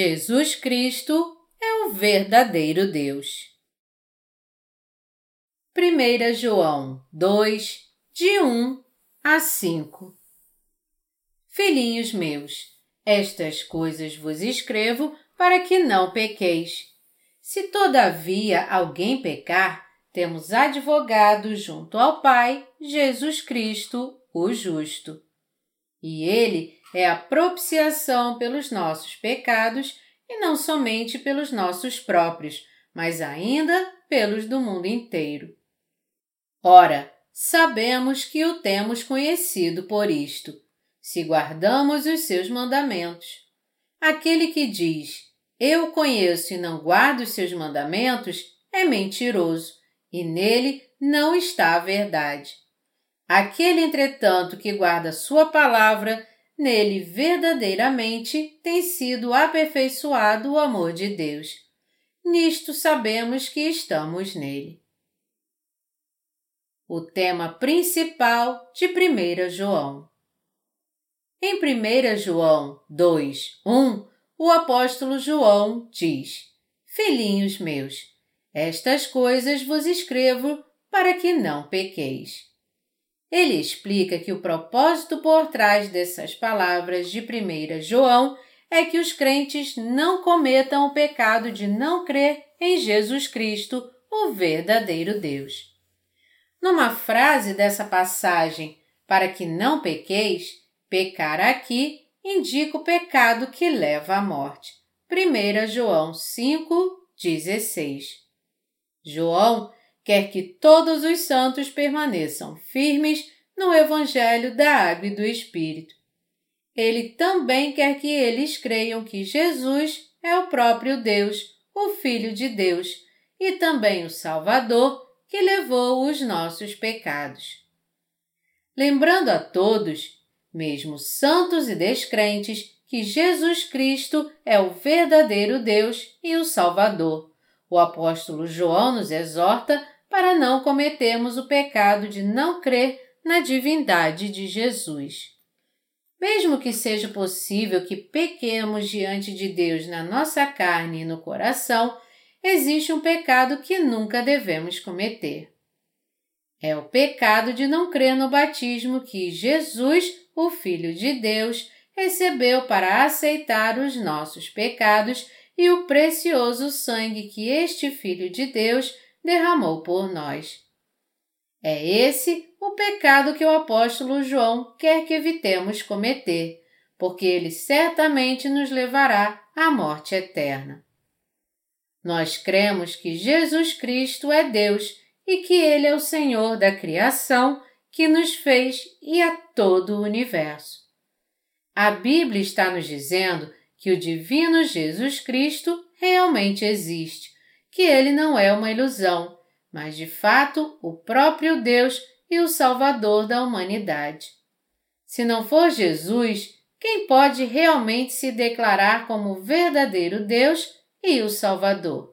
Jesus Cristo é o verdadeiro Deus. 1 João 2, de 1 a 5 Filhinhos meus, estas coisas vos escrevo para que não pequeis. Se todavia alguém pecar, temos advogado junto ao Pai, Jesus Cristo, o justo. E ele é a propiciação pelos nossos pecados e não somente pelos nossos próprios, mas ainda pelos do mundo inteiro. Ora, sabemos que o temos conhecido por isto, se guardamos os seus mandamentos. Aquele que diz, Eu conheço e não guardo os seus mandamentos, é mentiroso, e nele não está a verdade. Aquele, entretanto, que guarda Sua palavra, nele verdadeiramente tem sido aperfeiçoado o amor de Deus. Nisto sabemos que estamos nele. O tema principal de 1 João. Em 1 João 2, 1, o apóstolo João diz: Filhinhos meus, estas coisas vos escrevo para que não pequeis. Ele explica que o propósito por trás dessas palavras de 1 João é que os crentes não cometam o pecado de não crer em Jesus Cristo, o verdadeiro Deus. Numa frase dessa passagem, para que não pequeis, pecar aqui indica o pecado que leva à morte. 1 João 5:16. João quer que todos os santos permaneçam firmes no Evangelho da Água e do Espírito. Ele também quer que eles creiam que Jesus é o próprio Deus, o Filho de Deus, e também o Salvador que levou os nossos pecados. Lembrando a todos, mesmo santos e descrentes, que Jesus Cristo é o verdadeiro Deus e o Salvador. O apóstolo João nos exorta para não cometermos o pecado de não crer na divindade de Jesus. Mesmo que seja possível que pequemos diante de Deus na nossa carne e no coração, existe um pecado que nunca devemos cometer. É o pecado de não crer no batismo que Jesus, o Filho de Deus, recebeu para aceitar os nossos pecados e o precioso sangue que este Filho de Deus derramou por nós. É esse o pecado que o apóstolo João quer que evitemos cometer, porque ele certamente nos levará à morte eterna. Nós cremos que Jesus Cristo é Deus e que Ele é o Senhor da criação que nos fez e a todo o universo. A Bíblia está nos dizendo que o Divino Jesus Cristo realmente existe que ele não é uma ilusão, mas de fato o próprio Deus e o Salvador da humanidade. Se não for Jesus, quem pode realmente se declarar como verdadeiro Deus e o Salvador?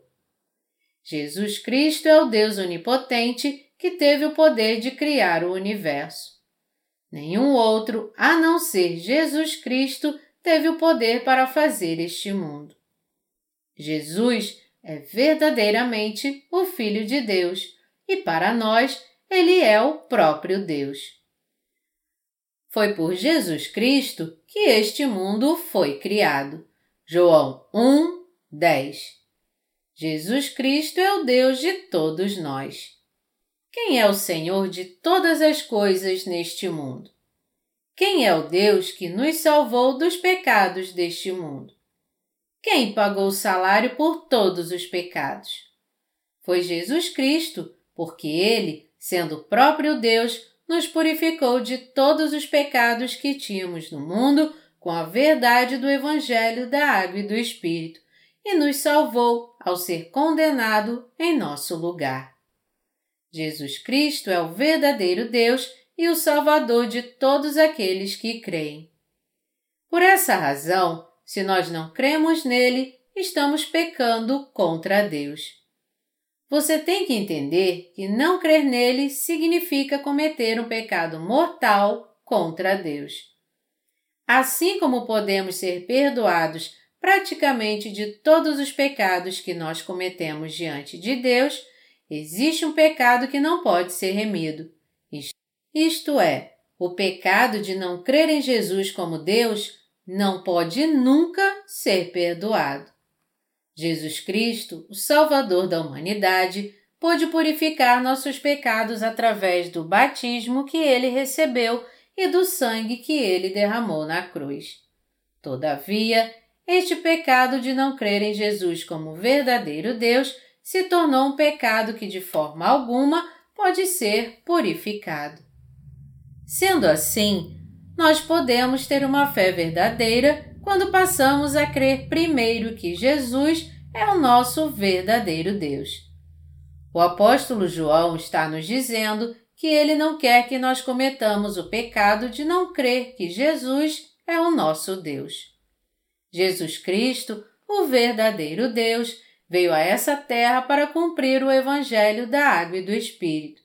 Jesus Cristo é o Deus onipotente que teve o poder de criar o universo. Nenhum outro, a não ser Jesus Cristo, teve o poder para fazer este mundo. Jesus é verdadeiramente o Filho de Deus e para nós ele é o próprio Deus. Foi por Jesus Cristo que este mundo foi criado. João 1, 10. Jesus Cristo é o Deus de todos nós. Quem é o Senhor de todas as coisas neste mundo? Quem é o Deus que nos salvou dos pecados deste mundo? Quem pagou o salário por todos os pecados? Foi Jesus Cristo, porque ele, sendo o próprio Deus, nos purificou de todos os pecados que tínhamos no mundo com a verdade do Evangelho da Água e do Espírito e nos salvou ao ser condenado em nosso lugar. Jesus Cristo é o verdadeiro Deus e o Salvador de todos aqueles que creem. Por essa razão, se nós não cremos nele, estamos pecando contra Deus. Você tem que entender que não crer nele significa cometer um pecado mortal contra Deus. Assim como podemos ser perdoados praticamente de todos os pecados que nós cometemos diante de Deus, existe um pecado que não pode ser remido. Isto é, o pecado de não crer em Jesus como Deus não pode nunca ser perdoado. Jesus Cristo, o Salvador da humanidade, pôde purificar nossos pecados através do batismo que ele recebeu e do sangue que ele derramou na cruz. Todavia, este pecado de não crer em Jesus como verdadeiro Deus se tornou um pecado que de forma alguma pode ser purificado. Sendo assim, nós podemos ter uma fé verdadeira quando passamos a crer primeiro que Jesus é o nosso verdadeiro Deus. O apóstolo João está nos dizendo que ele não quer que nós cometamos o pecado de não crer que Jesus é o nosso Deus. Jesus Cristo, o verdadeiro Deus, veio a essa terra para cumprir o Evangelho da Água e do Espírito.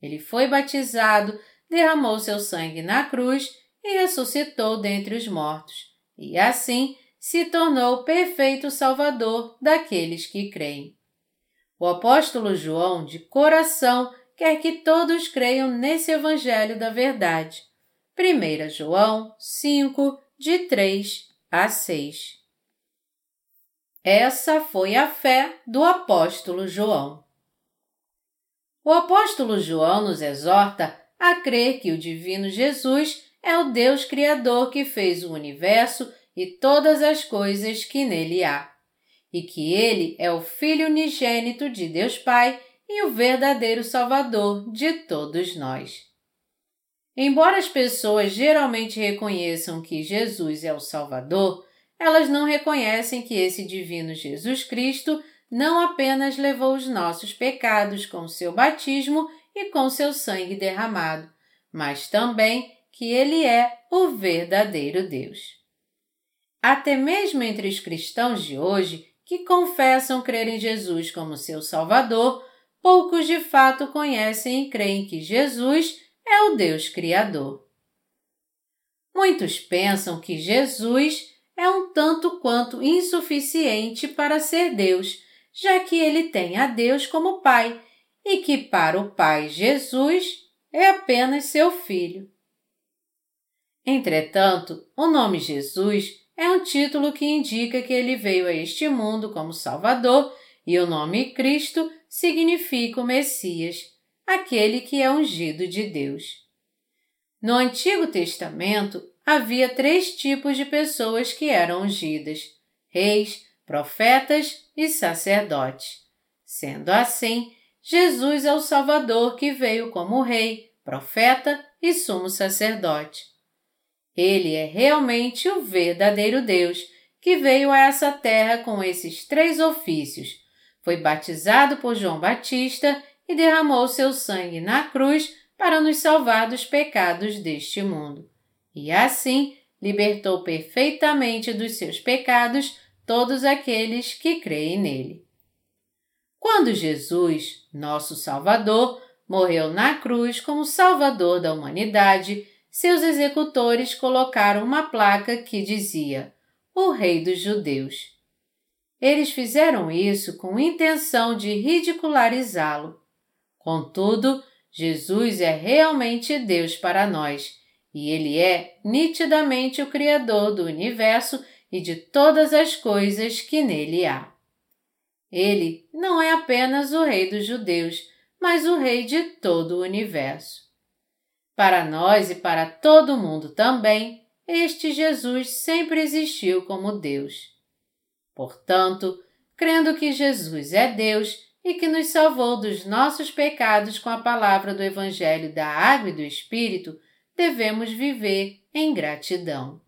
Ele foi batizado, derramou seu sangue na cruz e ressuscitou dentre os mortos, e assim se tornou o perfeito Salvador daqueles que creem. O apóstolo João, de coração, quer que todos creiam nesse Evangelho da Verdade. 1 João 5, de 3 a 6. Essa foi a fé do apóstolo João. O apóstolo João nos exorta a crer que o Divino Jesus é o Deus Criador que fez o universo e todas as coisas que nele há, e que ele é o Filho unigênito de Deus Pai e o verdadeiro Salvador de todos nós. Embora as pessoas geralmente reconheçam que Jesus é o Salvador, elas não reconhecem que esse divino Jesus Cristo não apenas levou os nossos pecados com seu batismo e com seu sangue derramado, mas também que ele é o verdadeiro Deus. Até mesmo entre os cristãos de hoje, que confessam crer em Jesus como seu Salvador, poucos de fato conhecem e creem que Jesus é o Deus Criador. Muitos pensam que Jesus é um tanto quanto insuficiente para ser Deus, já que ele tem a Deus como Pai e que para o Pai Jesus é apenas seu Filho. Entretanto, o nome Jesus é um título que indica que ele veio a este mundo como Salvador e o nome Cristo significa o Messias, aquele que é ungido de Deus. No Antigo Testamento havia três tipos de pessoas que eram ungidas: reis, profetas e sacerdotes. Sendo assim, Jesus é o Salvador que veio como rei, profeta e sumo sacerdote. Ele é realmente o verdadeiro Deus que veio a essa terra com esses três ofícios foi batizado por João Batista e derramou seu sangue na cruz para nos salvar dos pecados deste mundo. E assim libertou perfeitamente dos seus pecados todos aqueles que creem nele. Quando Jesus, nosso Salvador, morreu na cruz como Salvador da humanidade, seus executores colocaram uma placa que dizia: O Rei dos Judeus. Eles fizeram isso com intenção de ridicularizá-lo. Contudo, Jesus é realmente Deus para nós e Ele é nitidamente o Criador do universo e de todas as coisas que nele há. Ele não é apenas o Rei dos Judeus, mas o Rei de todo o universo. Para nós e para todo mundo também, este Jesus sempre existiu como Deus. Portanto, crendo que Jesus é Deus e que nos salvou dos nossos pecados com a palavra do Evangelho da Água e do Espírito, devemos viver em gratidão.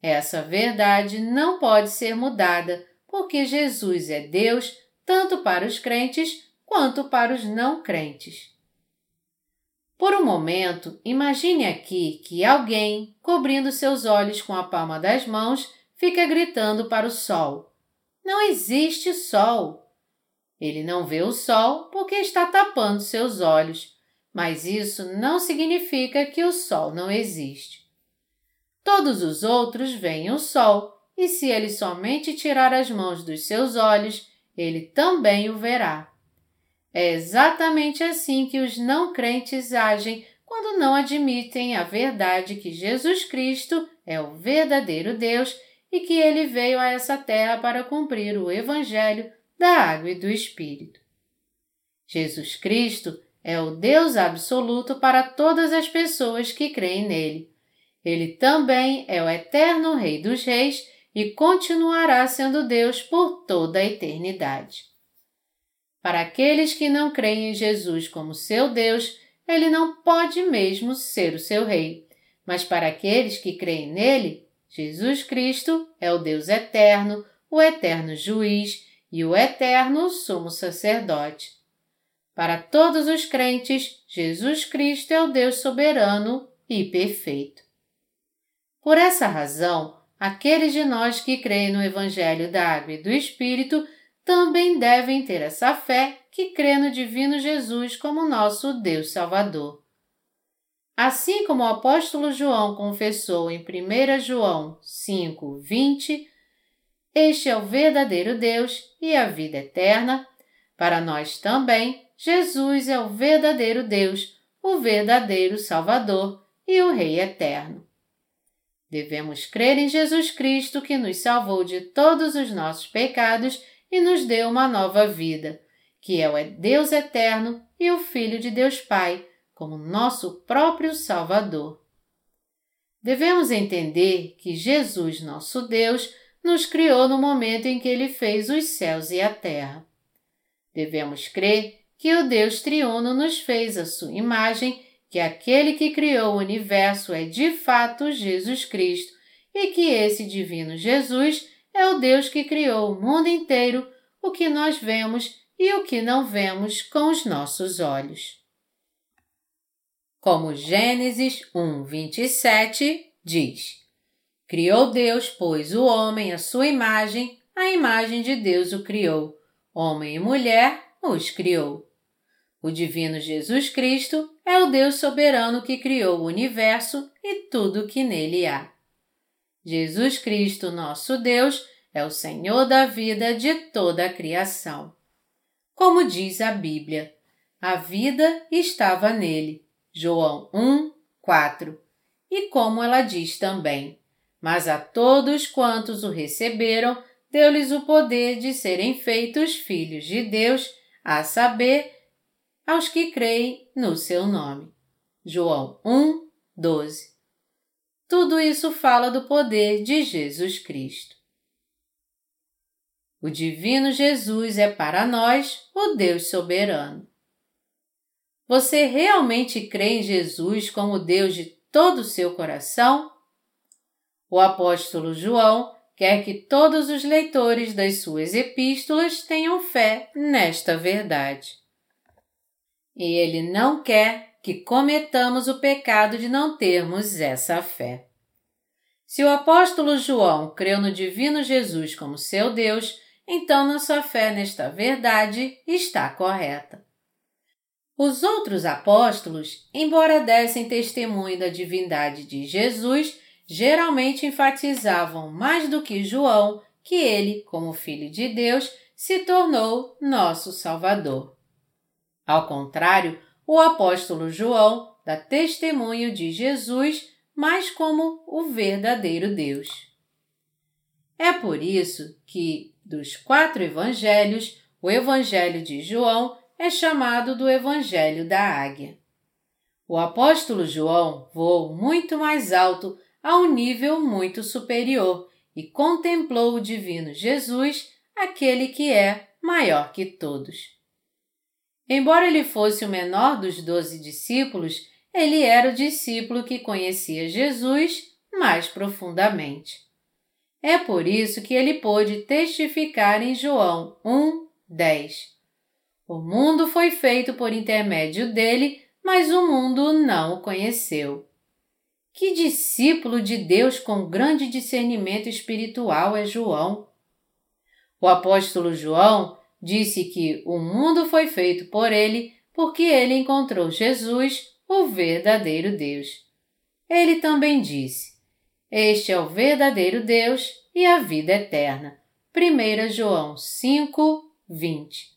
Essa verdade não pode ser mudada, porque Jesus é Deus tanto para os crentes quanto para os não crentes. Por um momento, imagine aqui que alguém, cobrindo seus olhos com a palma das mãos, fica gritando para o sol: Não existe sol! Ele não vê o sol porque está tapando seus olhos, mas isso não significa que o sol não existe. Todos os outros veem o sol e se ele somente tirar as mãos dos seus olhos, ele também o verá. É exatamente assim que os não crentes agem quando não admitem a verdade que Jesus Cristo é o verdadeiro Deus e que ele veio a essa terra para cumprir o Evangelho da água e do Espírito. Jesus Cristo é o Deus absoluto para todas as pessoas que creem nele. Ele também é o eterno Rei dos Reis e continuará sendo Deus por toda a eternidade. Para aqueles que não creem em Jesus como seu Deus, ele não pode mesmo ser o seu Rei, mas para aqueles que creem nele, Jesus Cristo é o Deus eterno, o eterno juiz e o eterno sumo sacerdote. Para todos os crentes, Jesus Cristo é o Deus soberano e perfeito. Por essa razão, aqueles de nós que creem no Evangelho da Água e do Espírito também devem ter essa fé que crê no Divino Jesus como nosso Deus Salvador. Assim como o apóstolo João confessou em 1 João 5, 20, Este é o verdadeiro Deus e a vida eterna, para nós também, Jesus é o verdadeiro Deus, o verdadeiro Salvador e o Rei eterno. Devemos crer em Jesus Cristo que nos salvou de todos os nossos pecados e nos deu uma nova vida, que é o Deus eterno e o Filho de Deus Pai, como nosso próprio Salvador. Devemos entender que Jesus, nosso Deus, nos criou no momento em que ele fez os céus e a terra. Devemos crer que o Deus triuno nos fez a sua imagem, que aquele que criou o universo é de fato Jesus Cristo e que esse divino Jesus é o Deus que criou o mundo inteiro, o que nós vemos e o que não vemos com os nossos olhos. Como Gênesis 1, 27 diz: Criou Deus, pois, o homem à sua imagem, a imagem de Deus o criou, homem e mulher os criou. O Divino Jesus Cristo é o Deus soberano que criou o universo e tudo o que nele há. Jesus Cristo, nosso Deus, é o Senhor da vida de toda a criação. Como diz a Bíblia, a vida estava nele. João 1, 4. E como ela diz também, mas a todos quantos o receberam, deu-lhes o poder de serem feitos filhos de Deus, a saber, aos que creem no seu nome. João 1, 12. Tudo isso fala do poder de Jesus Cristo. O Divino Jesus é para nós o Deus soberano. Você realmente crê em Jesus como Deus de todo o seu coração? O apóstolo João quer que todos os leitores das suas epístolas tenham fé nesta verdade. E ele não quer que cometamos o pecado de não termos essa fé. Se o apóstolo João creu no Divino Jesus como seu Deus, então nossa fé nesta verdade está correta. Os outros apóstolos, embora dessem testemunho da divindade de Jesus, geralmente enfatizavam mais do que João que ele, como Filho de Deus, se tornou nosso Salvador. Ao contrário, o apóstolo João dá testemunho de Jesus mais como o verdadeiro Deus. É por isso que dos quatro evangelhos, o Evangelho de João é chamado do Evangelho da Águia. O apóstolo João voou muito mais alto, a um nível muito superior, e contemplou o divino Jesus, aquele que é maior que todos. Embora ele fosse o menor dos doze discípulos, ele era o discípulo que conhecia Jesus mais profundamente. É por isso que ele pôde testificar em João 1, 10. O mundo foi feito por intermédio dele, mas o mundo não o conheceu. Que discípulo de Deus com grande discernimento espiritual é João! O apóstolo João disse que o mundo foi feito por ele porque ele encontrou Jesus, o verdadeiro Deus. Ele também disse: este é o verdadeiro Deus e a vida eterna. 1 João 5, 20.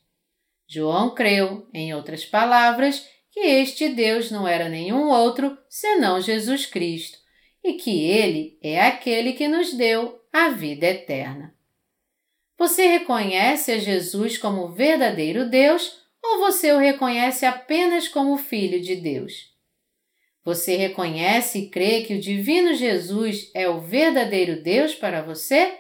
João creu, em outras palavras, que este Deus não era nenhum outro senão Jesus Cristo e que Ele é aquele que nos deu a vida eterna. Você reconhece a Jesus como verdadeiro Deus ou você o reconhece apenas como Filho de Deus? Você reconhece e crê que o Divino Jesus é o verdadeiro Deus para você?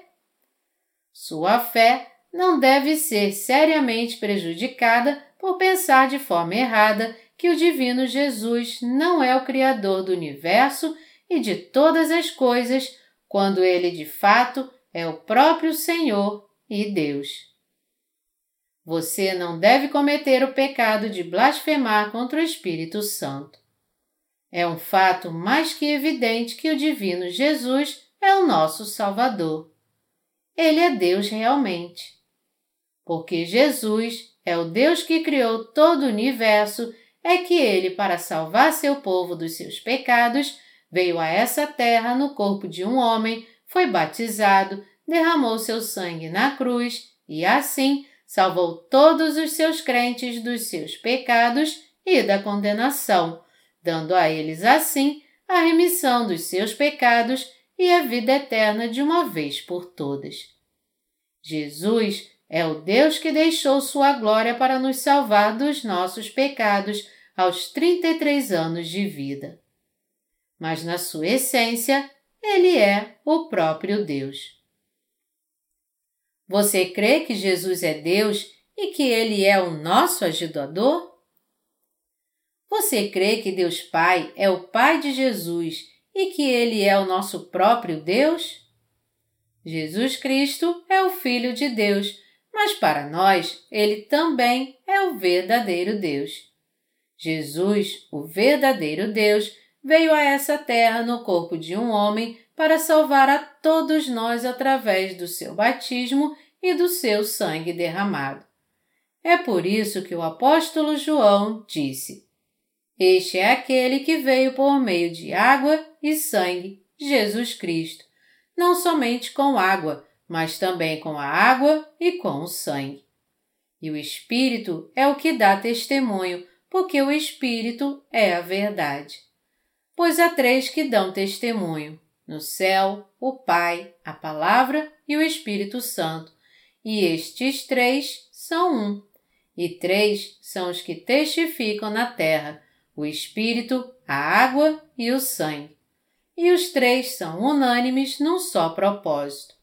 Sua fé não deve ser seriamente prejudicada por pensar de forma errada que o Divino Jesus não é o Criador do universo e de todas as coisas, quando ele de fato é o próprio Senhor e Deus. Você não deve cometer o pecado de blasfemar contra o Espírito Santo. É um fato mais que evidente que o Divino Jesus é o nosso Salvador. Ele é Deus realmente. Porque Jesus é o Deus que criou todo o universo, é que ele, para salvar seu povo dos seus pecados, veio a essa terra no corpo de um homem, foi batizado, derramou seu sangue na cruz e, assim, salvou todos os seus crentes dos seus pecados e da condenação, dando a eles assim a remissão dos seus pecados e a vida eterna de uma vez por todas. Jesus é o Deus que deixou sua glória para nos salvar dos nossos pecados aos 33 anos de vida. Mas na sua essência, ele é o próprio Deus. Você crê que Jesus é Deus e que ele é o nosso ajudador? Você crê que Deus Pai é o Pai de Jesus e que ele é o nosso próprio Deus? Jesus Cristo é o Filho de Deus, mas para nós ele também é o verdadeiro Deus. Jesus, o verdadeiro Deus, veio a essa terra no corpo de um homem para salvar a todos nós através do seu batismo e do seu sangue derramado. É por isso que o apóstolo João disse: Este é aquele que veio por meio de água e sangue, Jesus Cristo, não somente com água, mas também com a água e com o sangue. E o Espírito é o que dá testemunho, porque o Espírito é a verdade. Pois há três que dão testemunho: no céu, o Pai, a Palavra e o Espírito Santo. E estes três são um. E três são os que testificam na terra: o Espírito, a água e o sangue. E os três são unânimes num só propósito.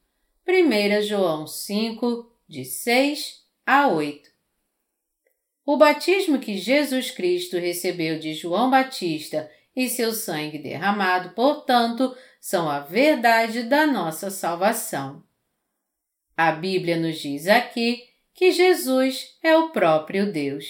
1 João 5, de 6 a 8. O batismo que Jesus Cristo recebeu de João Batista e seu sangue derramado, portanto, são a verdade da nossa salvação. A Bíblia nos diz aqui que Jesus é o próprio Deus.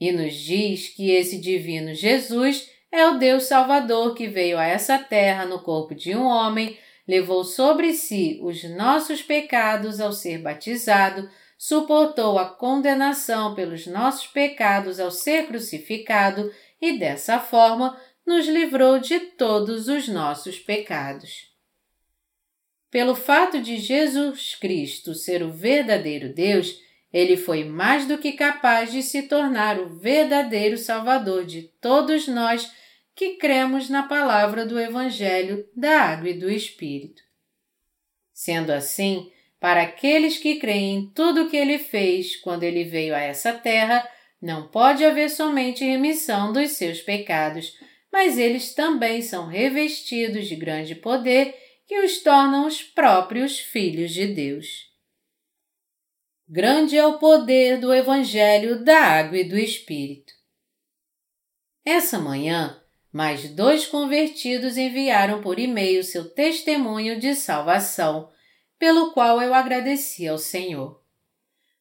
E nos diz que esse divino Jesus é o Deus Salvador que veio a essa terra no corpo de um homem levou sobre si os nossos pecados ao ser batizado, suportou a condenação pelos nossos pecados ao ser crucificado e, dessa forma, nos livrou de todos os nossos pecados. Pelo fato de Jesus Cristo ser o verdadeiro Deus, ele foi mais do que capaz de se tornar o verdadeiro Salvador de todos nós que cremos na palavra do Evangelho da Água e do Espírito. Sendo assim, para aqueles que creem em tudo o que ele fez quando ele veio a essa terra, não pode haver somente remissão dos seus pecados, mas eles também são revestidos de grande poder que os tornam os próprios filhos de Deus. Grande é o poder do Evangelho da Água e do Espírito. Essa manhã, mais dois convertidos enviaram por e-mail seu testemunho de salvação, pelo qual eu agradeci ao Senhor.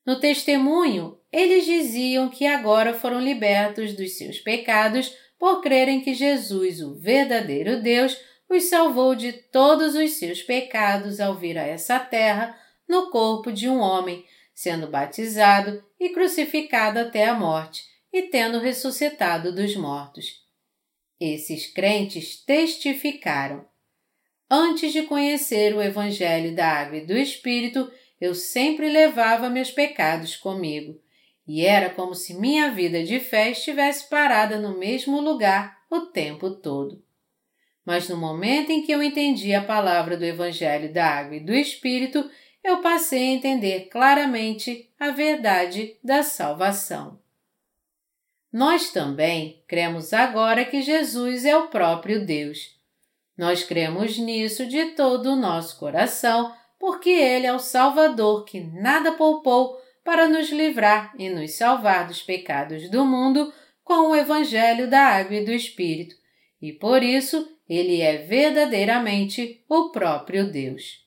No testemunho, eles diziam que agora foram libertos dos seus pecados por crerem que Jesus, o verdadeiro Deus, os salvou de todos os seus pecados ao vir a essa terra no corpo de um homem, sendo batizado e crucificado até a morte e tendo ressuscitado dos mortos. Esses crentes testificaram: Antes de conhecer o Evangelho da Água e do Espírito, eu sempre levava meus pecados comigo, e era como se minha vida de fé estivesse parada no mesmo lugar o tempo todo. Mas no momento em que eu entendi a palavra do Evangelho da Água e do Espírito, eu passei a entender claramente a verdade da salvação. Nós também cremos agora que Jesus é o próprio Deus. Nós cremos nisso de todo o nosso coração, porque Ele é o Salvador que nada poupou para nos livrar e nos salvar dos pecados do mundo com o Evangelho da Água e do Espírito, e por isso Ele é verdadeiramente o próprio Deus.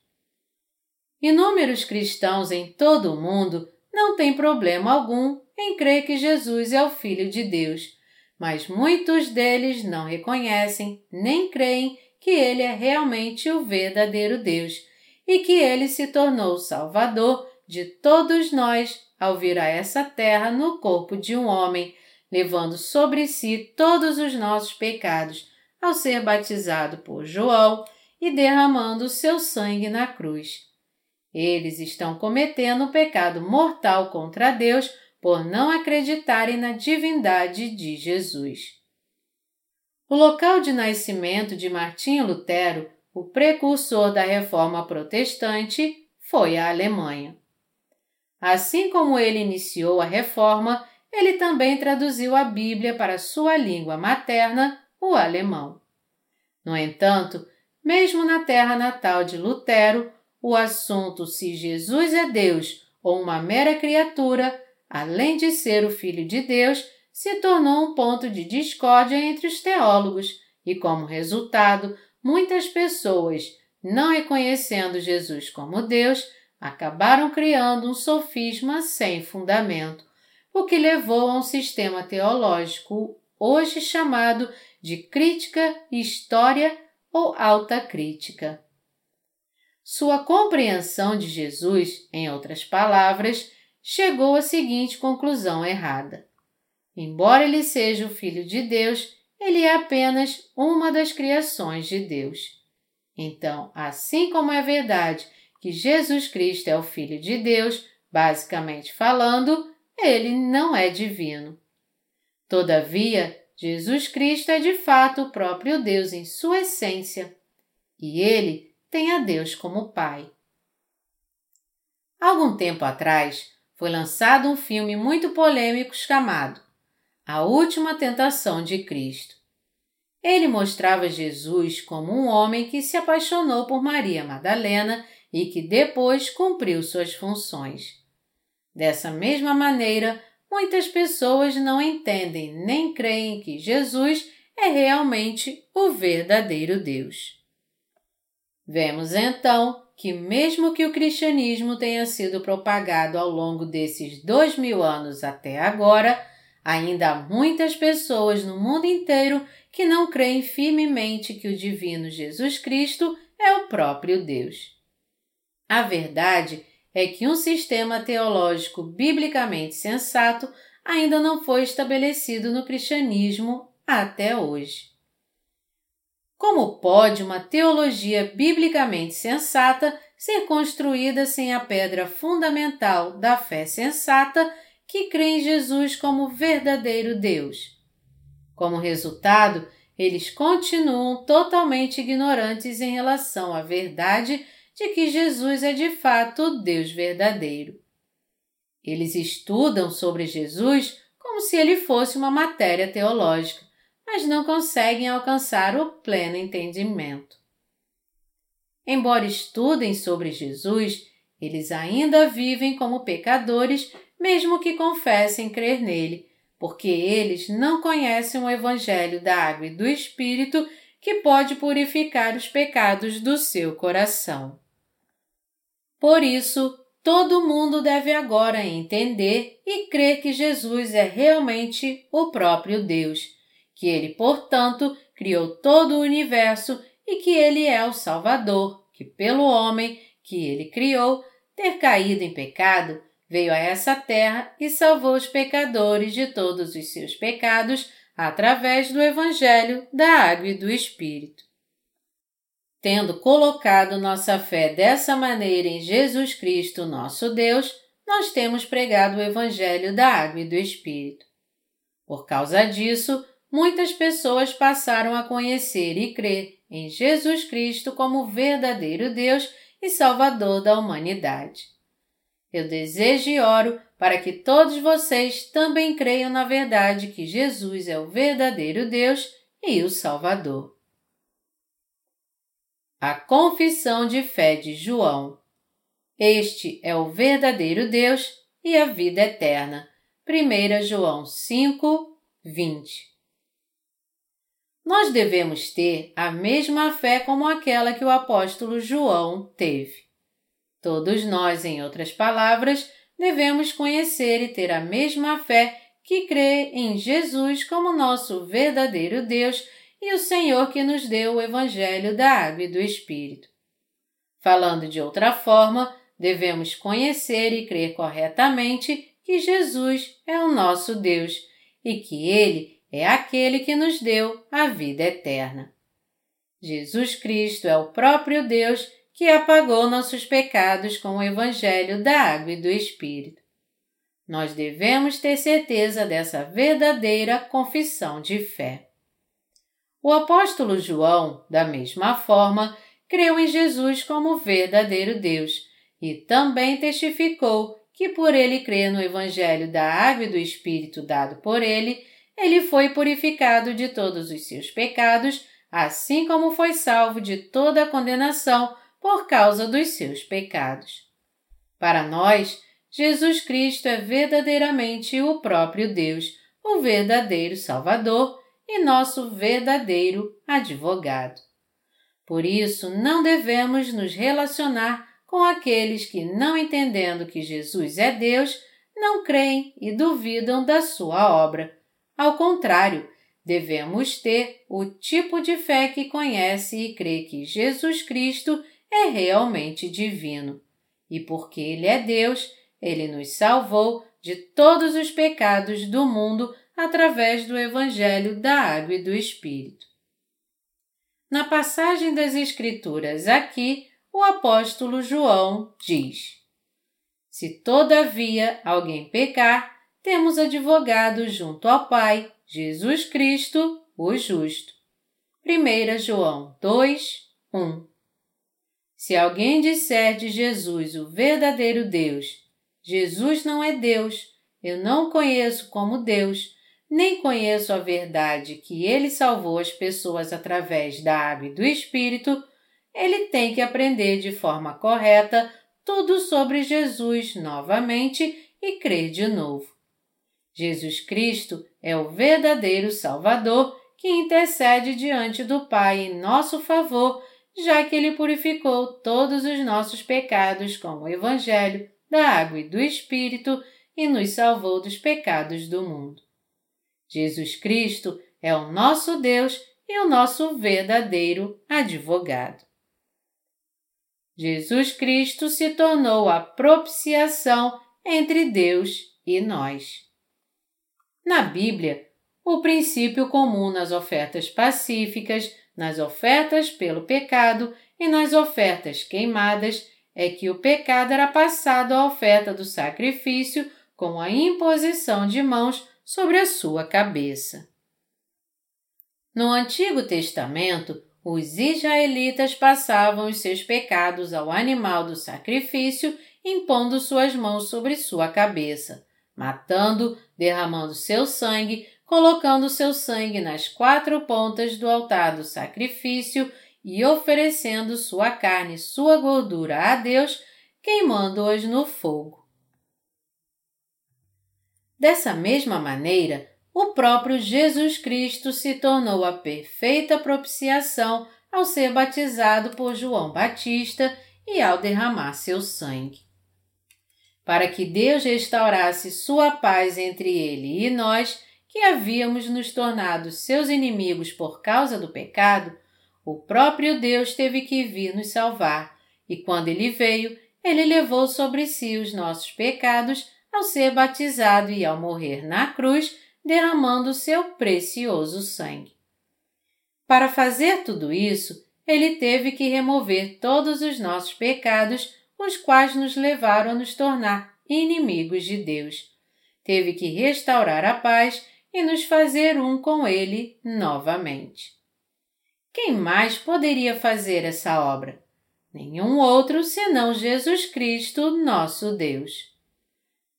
Inúmeros cristãos em todo o mundo não têm problema algum em crer que Jesus é o Filho de Deus, mas muitos deles não reconhecem nem creem que ele é realmente o verdadeiro Deus e que ele se tornou Salvador de todos nós ao vir a essa terra no corpo de um homem, levando sobre si todos os nossos pecados ao ser batizado por João e derramando seu sangue na cruz. Eles estão cometendo o pecado mortal contra Deus por não acreditarem na divindade de Jesus. O local de nascimento de Martinho Lutero, o precursor da reforma protestante, foi a Alemanha. Assim como ele iniciou a reforma, ele também traduziu a Bíblia para sua língua materna, o alemão. No entanto, mesmo na terra natal de Lutero, o assunto se Jesus é Deus ou uma mera criatura, além de ser o Filho de Deus, se tornou um ponto de discórdia entre os teólogos e, como resultado, muitas pessoas, não reconhecendo Jesus como Deus, acabaram criando um sofisma sem fundamento, o que levou a um sistema teológico hoje chamado de crítica, história ou alta crítica. Sua compreensão de Jesus, em outras palavras, chegou à seguinte conclusão errada. Embora ele seja o Filho de Deus, ele é apenas uma das criações de Deus. Então, assim como é verdade que Jesus Cristo é o Filho de Deus, basicamente falando, ele não é divino. Todavia, Jesus Cristo é de fato o próprio Deus em sua essência, e ele tem a Deus como Pai. Algum tempo atrás, foi lançado um filme muito polêmico chamado A Última Tentação de Cristo. Ele mostrava Jesus como um homem que se apaixonou por Maria Madalena e que depois cumpriu suas funções. Dessa mesma maneira, muitas pessoas não entendem nem creem que Jesus é realmente o verdadeiro Deus. Vemos então que, mesmo que o cristianismo tenha sido propagado ao longo desses dois mil anos até agora, ainda há muitas pessoas no mundo inteiro que não creem firmemente que o Divino Jesus Cristo é o próprio Deus. A verdade é que um sistema teológico biblicamente sensato ainda não foi estabelecido no cristianismo até hoje. Como pode uma teologia biblicamente sensata ser construída sem a pedra fundamental da fé sensata que crê em Jesus como verdadeiro Deus? Como resultado, eles continuam totalmente ignorantes em relação à verdade de que Jesus é de fato o Deus verdadeiro. Eles estudam sobre Jesus como se ele fosse uma matéria teológica, mas não conseguem alcançar o pleno entendimento. Embora estudem sobre Jesus, eles ainda vivem como pecadores, mesmo que confessem crer nele, porque eles não conhecem o Evangelho da Água e do Espírito que pode purificar os pecados do seu coração. Por isso, todo mundo deve agora entender e crer que Jesus é realmente o próprio Deus, que ele, portanto, criou todo o universo e que ele é o Salvador, que pelo homem que ele criou ter caído em pecado, veio a essa terra e salvou os pecadores de todos os seus pecados através do Evangelho da Água e do Espírito. Tendo colocado nossa fé dessa maneira em Jesus Cristo, nosso Deus, nós temos pregado o Evangelho da Água e do Espírito. Por causa disso, muitas pessoas passaram a conhecer e crer em Jesus Cristo como verdadeiro Deus e Salvador da humanidade. Eu desejo e oro para que todos vocês também creiam na verdade que Jesus é o verdadeiro Deus e o Salvador. A Confissão de Fé de João. Este é o verdadeiro Deus e a vida eterna. 1 João 5, 20. Nós devemos ter a mesma fé como aquela que o apóstolo João teve. Todos nós, em outras palavras, devemos conhecer e ter a mesma fé que crê em Jesus como nosso verdadeiro Deus e o Senhor que nos deu o Evangelho da Água e do Espírito. Falando de outra forma, devemos conhecer e crer corretamente que Jesus é o nosso Deus e que Ele é aquele que nos deu a vida eterna. Jesus Cristo é o próprio Deus que apagou nossos pecados com o Evangelho da Água e do Espírito. Nós devemos ter certeza dessa verdadeira confissão de fé. O apóstolo João, da mesma forma, creu em Jesus como verdadeiro Deus e também testificou que, por ele crer no Evangelho da Água e do Espírito dado por ele, ele foi purificado de todos os seus pecados, assim como foi salvo de toda a condenação por causa dos seus pecados. Para nós, Jesus Cristo é verdadeiramente o próprio Deus, o verdadeiro Salvador e nosso verdadeiro advogado. Por isso, não devemos nos relacionar com aqueles que, não entendendo que Jesus é Deus, não creem e duvidam da sua obra. Ao contrário, devemos ter o tipo de fé que conhece e crê que Jesus Cristo é realmente divino. E porque Ele é Deus, Ele nos salvou de todos os pecados do mundo através do Evangelho da Água e do Espírito. Na passagem das Escrituras aqui, o apóstolo João diz: Se todavia alguém pecar, temos advogado junto ao Pai, Jesus Cristo, o justo. 1 João 2, 1 Se alguém disser de Jesus o verdadeiro Deus, Jesus não é Deus, eu não conheço como Deus, nem conheço a verdade que ele salvou as pessoas através da água e do Espírito, ele tem que aprender de forma correta tudo sobre Jesus novamente e crer de novo. Jesus Cristo é o verdadeiro Salvador que intercede diante do Pai em nosso favor, já que ele purificou todos os nossos pecados com o Evangelho da água e do Espírito e nos salvou dos pecados do mundo. Jesus Cristo é o nosso Deus e o nosso verdadeiro advogado. Jesus Cristo se tornou a propiciação entre Deus e nós. Na Bíblia, o princípio comum nas ofertas pacíficas, nas ofertas pelo pecado e nas ofertas queimadas é que o pecado era passado à oferta do sacrifício com a imposição de mãos sobre a sua cabeça. No Antigo Testamento, os israelitas passavam os seus pecados ao animal do sacrifício, impondo suas mãos sobre sua cabeça, matando, derramando seu sangue, colocando seu sangue nas quatro pontas do altar do sacrifício e oferecendo sua carne e sua gordura a Deus, queimando-as no fogo. Dessa mesma maneira, o próprio Jesus Cristo se tornou a perfeita propiciação ao ser batizado por João Batista e ao derramar seu sangue. Para que Deus restaurasse sua paz entre ele e nós, que havíamos nos tornado seus inimigos por causa do pecado, o próprio Deus teve que vir nos salvar, e quando ele veio, ele levou sobre si os nossos pecados ao ser batizado e ao morrer na cruz, derramando seu precioso sangue. Para fazer tudo isso, ele teve que remover todos os nossos pecados, os quais nos levaram a nos tornar inimigos de Deus. Teve que restaurar a paz e nos fazer um com Ele novamente. Quem mais poderia fazer essa obra? Nenhum outro senão Jesus Cristo, nosso Deus.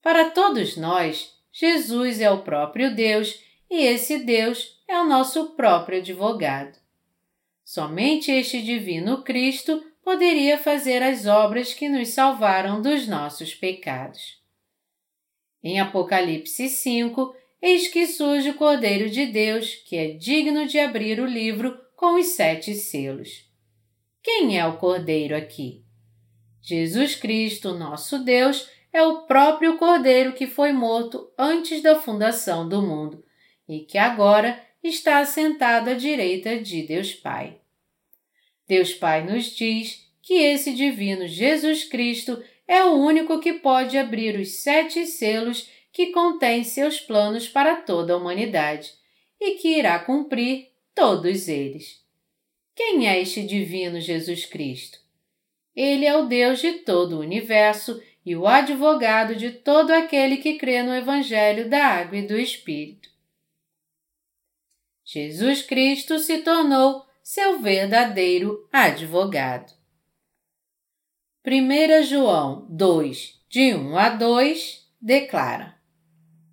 Para todos nós, Jesus é o próprio Deus e esse Deus é o nosso próprio advogado. Somente este Divino Cristo poderia fazer as obras que nos salvaram dos nossos pecados. Em Apocalipse 5, eis que surge o Cordeiro de Deus, que é digno de abrir o livro com os sete selos. Quem é o Cordeiro aqui? Jesus Cristo, nosso Deus, é o próprio Cordeiro que foi morto antes da fundação do mundo e que agora está assentado à direita de Deus Pai. Deus Pai nos diz que esse divino Jesus Cristo é o único que pode abrir os sete selos que contêm seus planos para toda a humanidade e que irá cumprir todos eles. Quem é este divino Jesus Cristo? Ele é o Deus de todo o universo e o advogado de todo aquele que crê no Evangelho da Água e do Espírito. Jesus Cristo se tornou seu verdadeiro advogado. 1 João 2, de 1 a 2, declara: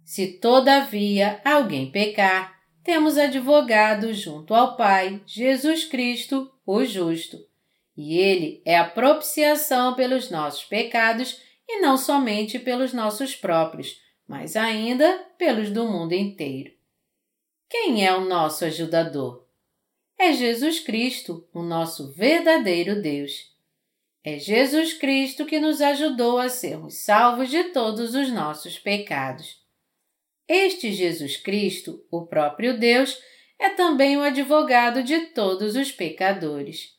Se todavia alguém pecar, temos advogado junto ao Pai, Jesus Cristo, o justo. E ele é a propiciação pelos nossos pecados e não somente pelos nossos próprios, mas ainda pelos do mundo inteiro. Quem é o nosso ajudador? É Jesus Cristo, o nosso verdadeiro Deus. É Jesus Cristo que nos ajudou a sermos salvos de todos os nossos pecados. Este Jesus Cristo, o próprio Deus, é também o advogado de todos os pecadores.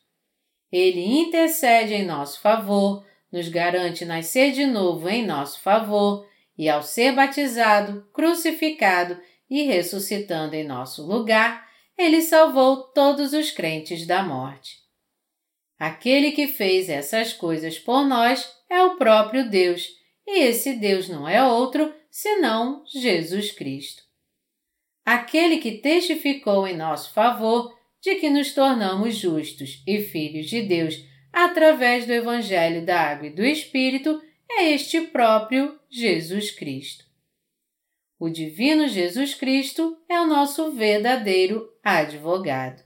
Ele intercede em nosso favor, nos garante nascer de novo em nosso favor e, ao ser batizado, crucificado e ressuscitando em nosso lugar, ele salvou todos os crentes da morte. Aquele que fez essas coisas por nós é o próprio Deus, e esse Deus não é outro senão Jesus Cristo. Aquele que testificou em nosso favor de que nos tornamos justos e filhos de Deus através do Evangelho da Água e do Espírito é este próprio Jesus Cristo. O Divino Jesus Cristo é o nosso verdadeiro advogado.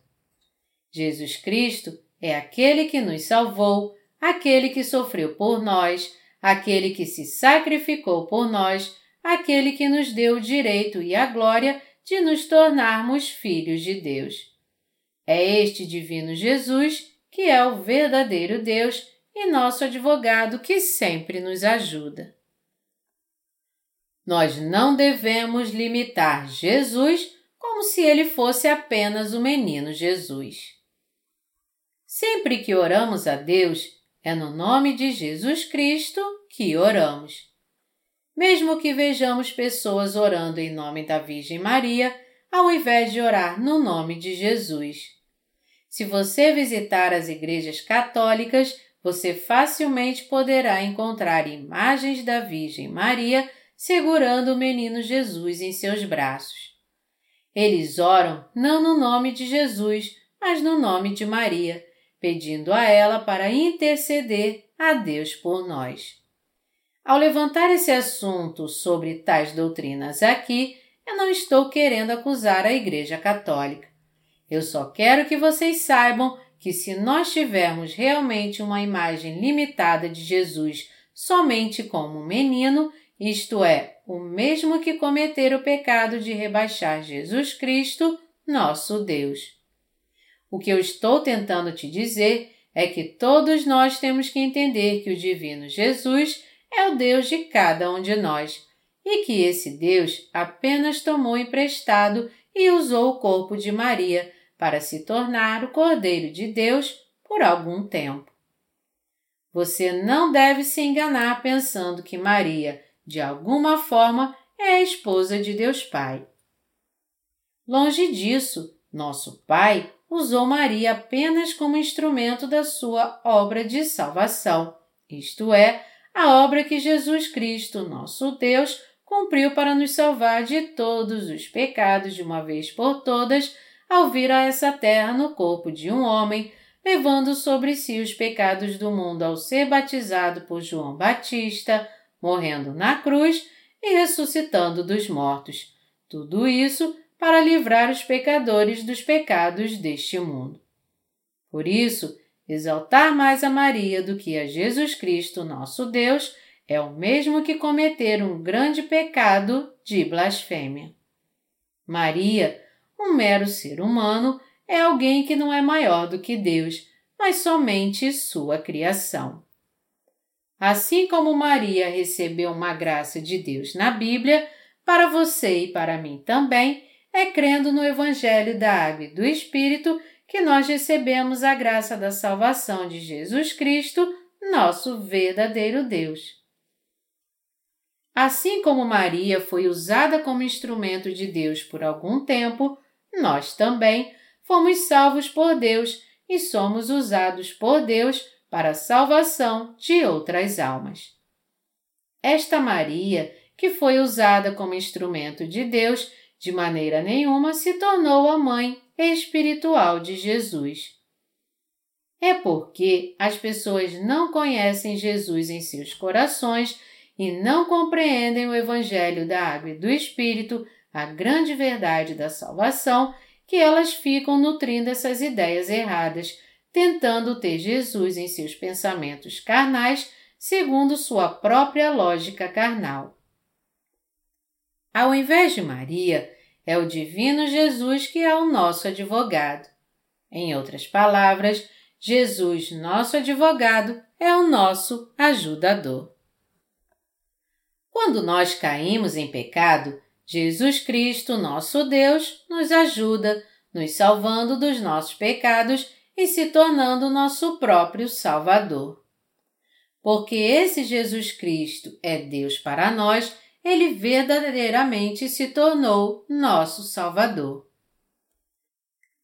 Jesus Cristo é aquele que nos salvou, aquele que sofreu por nós, aquele que se sacrificou por nós, aquele que nos deu o direito e a glória de nos tornarmos filhos de Deus. É este Divino Jesus que é o verdadeiro Deus e nosso advogado que sempre nos ajuda. Nós não devemos limitar Jesus como se ele fosse apenas o menino Jesus. Sempre que oramos a Deus, é no nome de Jesus Cristo que oramos. Mesmo que vejamos pessoas orando em nome da Virgem Maria, ao invés de orar no nome de Jesus. Se você visitar as igrejas católicas, você facilmente poderá encontrar imagens da Virgem Maria segurando o menino Jesus em seus braços. Eles oram não no nome de Jesus, mas no nome de Maria, pedindo a ela para interceder a Deus por nós. Ao levantar esse assunto sobre tais doutrinas aqui, eu não estou querendo acusar a Igreja Católica. Eu só quero que vocês saibam que se nós tivermos realmente uma imagem limitada de Jesus somente como um menino, isto é, o mesmo que cometer o pecado de rebaixar Jesus Cristo, nosso Deus. O que eu estou tentando te dizer é que todos nós temos que entender que o Divino Jesus é o Deus de cada um de nós e que esse Deus apenas tomou emprestado e usou o corpo de Maria para se tornar o Cordeiro de Deus por algum tempo. Você não deve se enganar pensando que Maria de alguma forma, é a esposa de Deus Pai. Longe disso, nosso Pai, usou Maria apenas como instrumento da sua obra de salvação, isto é, a obra que Jesus Cristo, nosso Deus, cumpriu para nos salvar de todos os pecados de uma vez por todas, ao vir a essa terra no corpo de um homem, levando sobre si os pecados do mundo ao ser batizado por João Batista, morrendo na cruz e ressuscitando dos mortos. Tudo isso para livrar os pecadores dos pecados deste mundo. Por isso, exaltar mais a Maria do que a Jesus Cristo, nosso Deus, é o mesmo que cometer um grande pecado de blasfêmia. Maria, um mero ser humano, é alguém que não é maior do que Deus, mas somente sua criação. Assim como Maria recebeu uma graça de Deus na Bíblia, para você e para mim também, é crendo no Evangelho da Água e do Espírito que nós recebemos a graça da salvação de Jesus Cristo, nosso verdadeiro Deus. Assim como Maria foi usada como instrumento de Deus por algum tempo, nós também fomos salvos por Deus e somos usados por Deus para a salvação de outras almas. Esta Maria, que foi usada como instrumento de Deus, de maneira nenhuma se tornou a mãe espiritual de Jesus. É porque as pessoas não conhecem Jesus em seus corações e não compreendem o Evangelho da Água e do Espírito, a grande verdade da salvação, que elas ficam nutrindo essas ideias erradas, tentando ter Jesus em seus pensamentos carnais, segundo sua própria lógica carnal. Ao invés de Maria, é o Divino Jesus que é o nosso advogado. Em outras palavras, Jesus, nosso advogado, é o nosso ajudador. Quando nós caímos em pecado, Jesus Cristo, nosso Deus, nos ajuda, nos salvando dos nossos pecados e se tornando nosso próprio Salvador. Porque esse Jesus Cristo é Deus para nós, ele verdadeiramente se tornou nosso Salvador.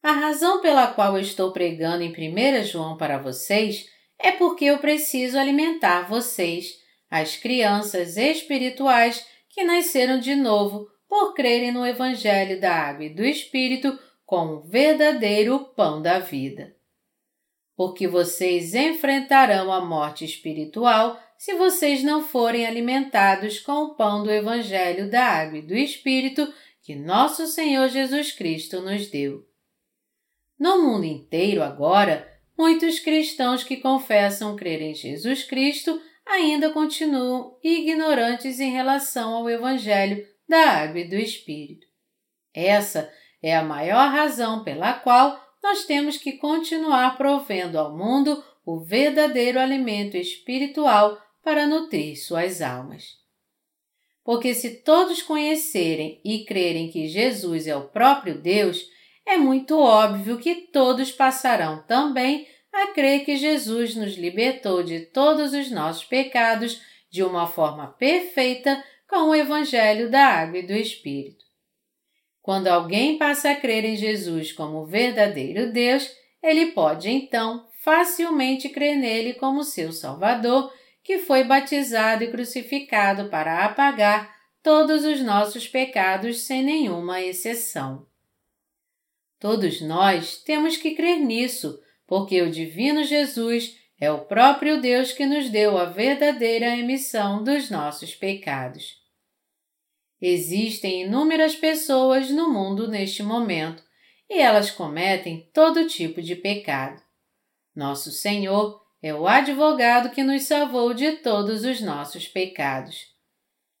A razão pela qual eu estou pregando em 1 João para vocês é porque eu preciso alimentar vocês, as crianças espirituais que nasceram de novo por crerem no Evangelho da Água e do Espírito como verdadeiro pão da vida. Porque vocês enfrentarão a morte espiritual se vocês não forem alimentados com o pão do Evangelho da Água e do Espírito que nosso Senhor Jesus Cristo nos deu. No mundo inteiro, agora, muitos cristãos que confessam crer em Jesus Cristo ainda continuam ignorantes em relação ao Evangelho da Água e do Espírito. Essa é a maior razão pela qual nós temos que continuar provendo ao mundo o verdadeiro alimento espiritual para nutrir suas almas. Porque se todos conhecerem e crerem que Jesus é o próprio Deus, é muito óbvio que todos passarão também a crer que Jesus nos libertou de todos os nossos pecados de uma forma perfeita com o Evangelho da Água e do Espírito. Quando alguém passa a crer em Jesus como verdadeiro Deus, ele pode então facilmente crer nele como seu Salvador que foi batizado e crucificado para apagar todos os nossos pecados sem nenhuma exceção. Todos nós temos que crer nisso, porque o Divino Jesus é o próprio Deus que nos deu a verdadeira emissão dos nossos pecados. Existem inúmeras pessoas no mundo neste momento e elas cometem todo tipo de pecado. Nosso Senhor é o advogado que nos salvou de todos os nossos pecados.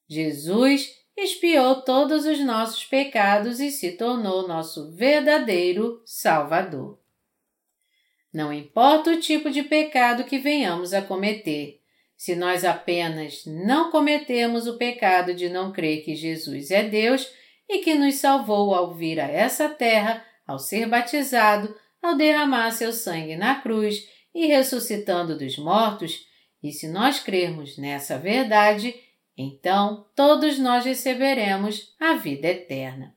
Jesus expiou todos os nossos pecados e se tornou nosso verdadeiro Salvador. Não importa o tipo de pecado que venhamos a cometer, se nós apenas não cometemos o pecado de não crer que Jesus é Deus e que nos salvou ao vir a essa terra, ao ser batizado, ao derramar seu sangue na cruz e ressuscitando dos mortos, e se nós crermos nessa verdade, então todos nós receberemos a vida eterna.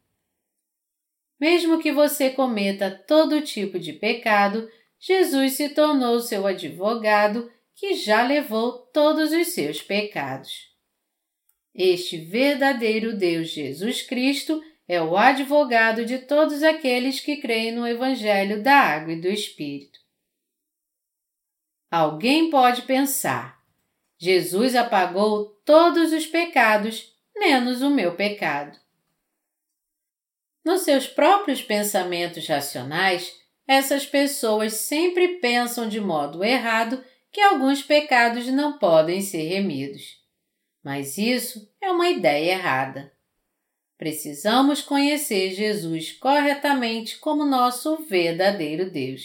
Mesmo que você cometa todo tipo de pecado, Jesus se tornou seu advogado que já levou todos os seus pecados. Este verdadeiro Deus Jesus Cristo é o advogado de todos aqueles que creem no Evangelho da Água e do Espírito. Alguém pode pensar: Jesus apagou todos os pecados, menos o meu pecado. Nos seus próprios pensamentos racionais, essas pessoas sempre pensam de modo errado que alguns pecados não podem ser remidos. Mas isso é uma ideia errada. Precisamos conhecer Jesus corretamente como nosso verdadeiro Deus.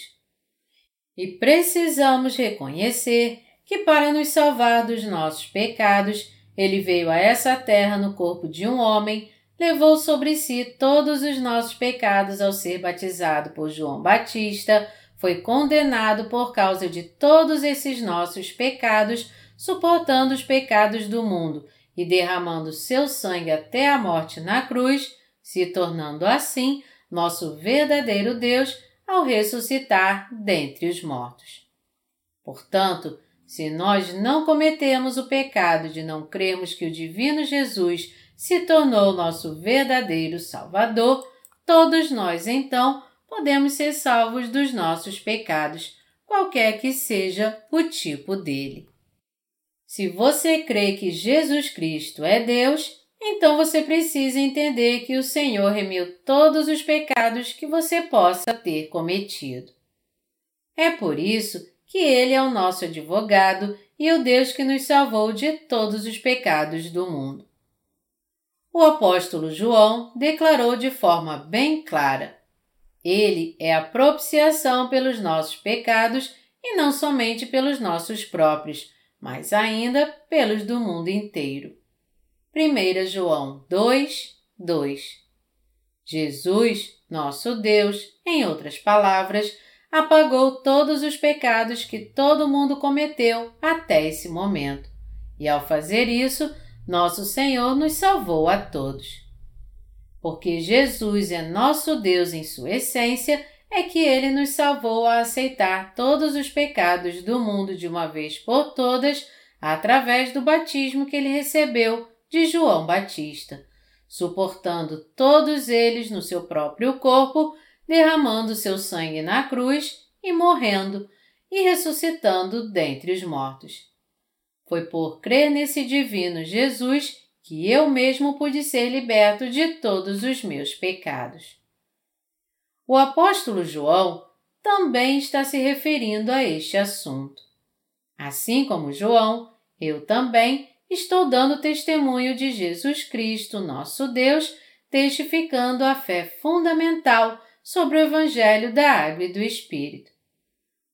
E precisamos reconhecer que, para nos salvar dos nossos pecados, ele veio a essa terra no corpo de um homem levou sobre si todos os nossos pecados ao ser batizado por João Batista, foi condenado por causa de todos esses nossos pecados, suportando os pecados do mundo e derramando seu sangue até a morte na cruz, se tornando assim nosso verdadeiro Deus ao ressuscitar dentre os mortos. Portanto, se nós não cometemos o pecado de não crermos que o Divino Jesus se tornou nosso verdadeiro Salvador, todos nós então podemos ser salvos dos nossos pecados, qualquer que seja o tipo dele. Se você crê que Jesus Cristo é Deus, então você precisa entender que o Senhor remiu todos os pecados que você possa ter cometido. É por isso que Ele é o nosso advogado e o Deus que nos salvou de todos os pecados do mundo o apóstolo João declarou de forma bem clara: Ele é a propiciação pelos nossos pecados e não somente pelos nossos próprios, mas ainda pelos do mundo inteiro. 1 João 2, 2 Jesus, nosso Deus, em outras palavras, apagou todos os pecados que todo mundo cometeu até esse momento. E ao fazer isso, nosso Senhor nos salvou a todos. Porque Jesus é nosso Deus em sua essência, é que ele nos salvou a aceitar todos os pecados do mundo de uma vez por todas, através do batismo que ele recebeu de João Batista, suportando todos eles no seu próprio corpo, derramando seu sangue na cruz e morrendo e ressuscitando dentre os mortos. Foi por crer nesse divino Jesus que eu mesmo pude ser liberto de todos os meus pecados. O apóstolo João também está se referindo a este assunto. Assim como João, eu também estou dando testemunho de Jesus Cristo, nosso Deus, testificando a fé fundamental sobre o Evangelho da Água e do Espírito.